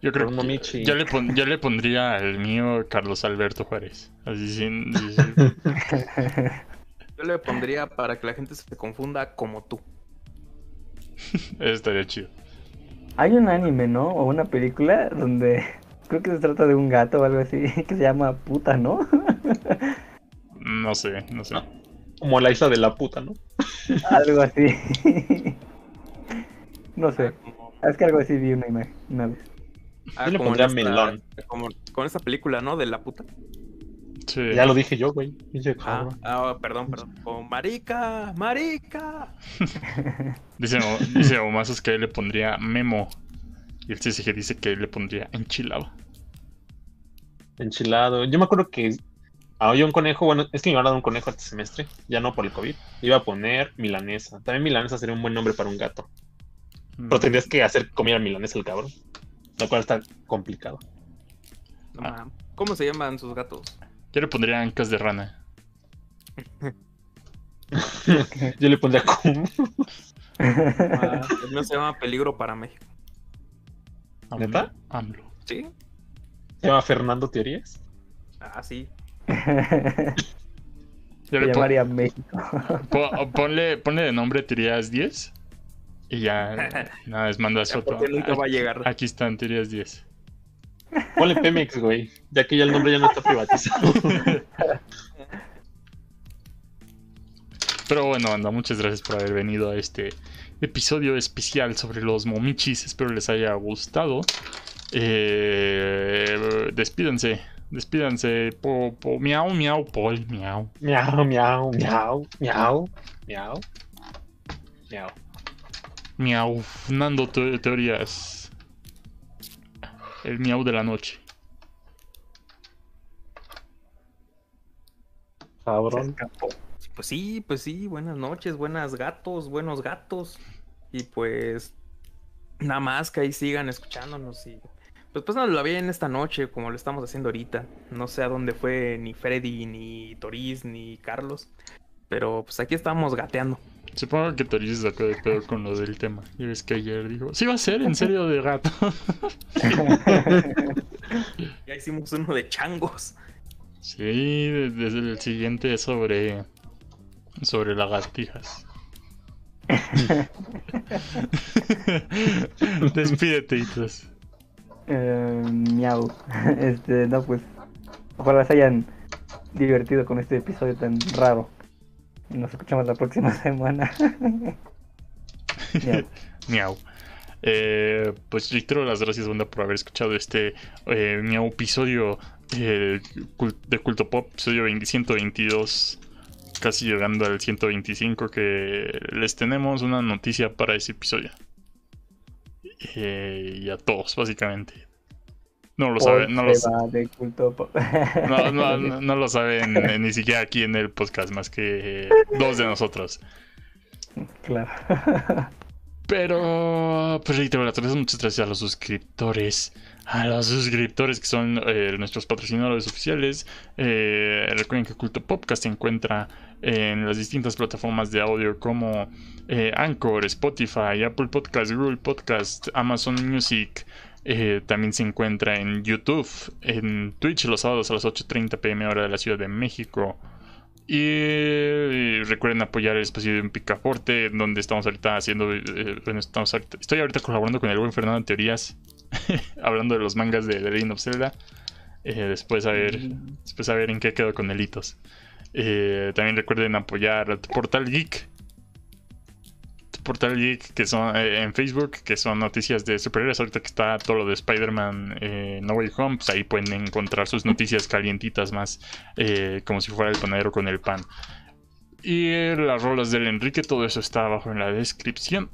Yo creo un que yo le, pon- yo le pondría al mío Carlos Alberto Juárez. Así sin. Yo le pondría para que la gente se confunda como tú. estaría chido. Hay un anime, ¿no? O una película donde creo que se trata de un gato o algo así que se llama puta, ¿no? No sé, no sé. Como la isla de la puta, ¿no? algo así. no sé. Como- Es que algo así vi una imagen una vez. ah, Yo le pondría esta- melón. Como con esa película, ¿no? De la puta. Sí. Ya lo dije yo, güey. Ah, ah, perdón, perdón. Como marica, marica. Dice, dice Omazos que él le pondría Memo. Y el CSG dice que él le pondría enchilado. Enchilado. Yo me acuerdo que había un conejo, bueno, es que me iban a dar un conejo este semestre, ya no por el COVID. Iba a poner milanesa. También milanesa sería un buen nombre para un gato. Pero tendrías que hacer comida milanesa el cabrón. Lo cual está complicado. No mames. ¿Cómo se llaman sus gatos? Yo le pondría ancas de rana. Yo le pondría como. Ah, el mío se llama Peligro para México. ¿Neta? AMLO. ¿Sí? Se llama Fernando Teorías. Ah, sí. Yo Se le pon- llamaría México. po- ponle, ponle de nombre Tirías 10. Y ya nada, les mandas. Porque nunca va a llegar. Aquí están Tirías 10. Ponle Pemex, güey. Ya que ya el nombre ya no está privatizado. Pero bueno, anda, muchas gracias por haber venido a este episodio especial sobre los momichis. Espero les haya gustado. Eh, despídense, despídense. Po, po- miau, miau, Paul, miau. miau, miau, miau, miau, miau. Miau. Miau, Nando te- teorías. El miau de la noche. Cabrón. Pues sí, pues sí, buenas noches, buenas gatos, buenos gatos. Y pues nada más que ahí sigan escuchándonos y pues la bien esta noche como lo estamos haciendo ahorita. No sé a dónde fue ni Freddy, ni Toris, ni Carlos. Pero pues aquí estamos gateando. Supongo que Tori se sacó de pedo con lo del tema. Y ves que ayer dijo, sí va a ser en serio de gato. Ya hicimos uno de changos. sí, desde el siguiente es sobre sobre lagartijas. Despídete, Itos. Eh, miau. Este, no, pues. Ojalá se hayan divertido con este episodio tan raro. Nos escuchamos la próxima semana. Miau. Eh, pues reitero las gracias, banda, por haber escuchado este eh, miau episodio eh, de Culto Pop, episodio 20 122, casi llegando al 125, que les tenemos una noticia para ese episodio. Eh, y a todos, básicamente. No lo saben, no, no, no- no- no lo saben eh, ni siquiera aquí en el podcast, más que eh, dos de nosotros. Claro. Pero, pues reitero, muchas gracias a los suscriptores. A los suscriptores que son eh, nuestros patrocinadores oficiales. Recuerden que Culto Podcast se encuentra en las distintas plataformas de audio como eh, Anchor, Spotify, Apple Podcast, Google Podcast, Amazon Music. también se encuentra en YouTube, en Twitch los sábados a las 8.30 pm hora de la Ciudad de México. Y recuerden apoyar el espacio de un picaporte, donde estamos ahorita haciendo. Eh, bueno, estamos estoy ahorita colaborando con el buen Fernando en teorías, hablando de los mangas de The Legend of Zelda. Eh, después, a ver, después a ver en qué quedo con Elitos. Eh, también recuerden apoyar Portal Geek, Portal Geek, que son eh, en Facebook, que son noticias de superhéroes. Ahorita que está todo lo de Spider-Man eh, No Way Home, pues ahí pueden encontrar sus noticias calientitas más, como si fuera el panadero con el pan. Y las rolas del Enrique, todo eso está abajo en la descripción.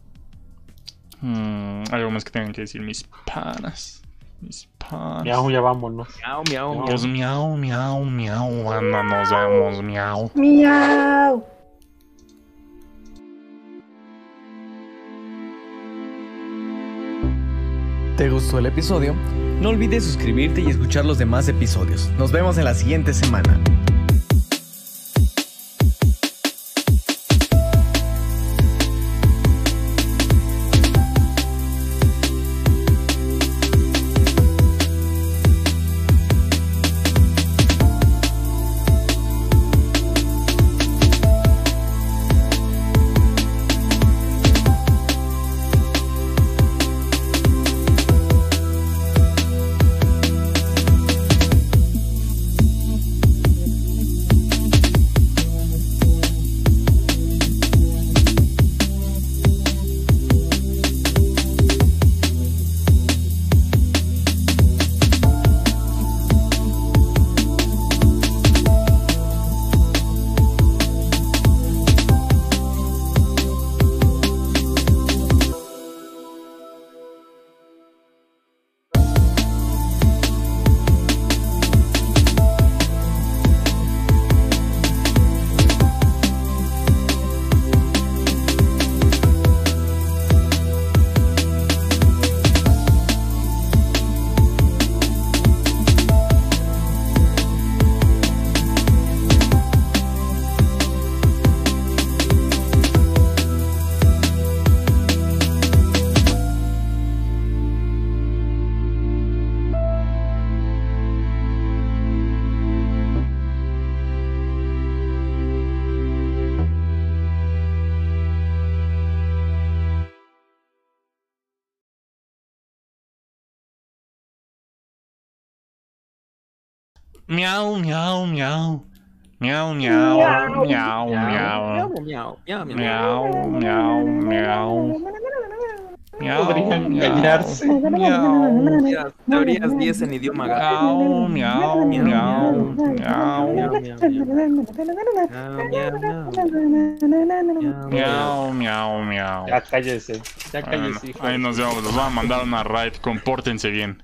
Mm, algo más que tengan que decir mis panas. Mis. Miau, ya vámonos. Miau, miau, miau. Pues miau, miau, miau. Anda, nos vemos, miau. Miau. ¿Te gustó el episodio? No olvides suscribirte y escuchar los demás episodios. Nos vemos en la siguiente semana. Miau, miau, miau. Miau, miau, miau, miau. Miau, miau, miau, miau. Miau, miau, miau. Miau, Podrían miau. Teorías- Teorías 10 en idioma gato. Miau, miau, miau, miau. Miau, miau, miau. Miau, miau, miau. Ya cállese. Ya cállese, ahí nos vemos. Los voy a mandar una raid. Compórtense bien.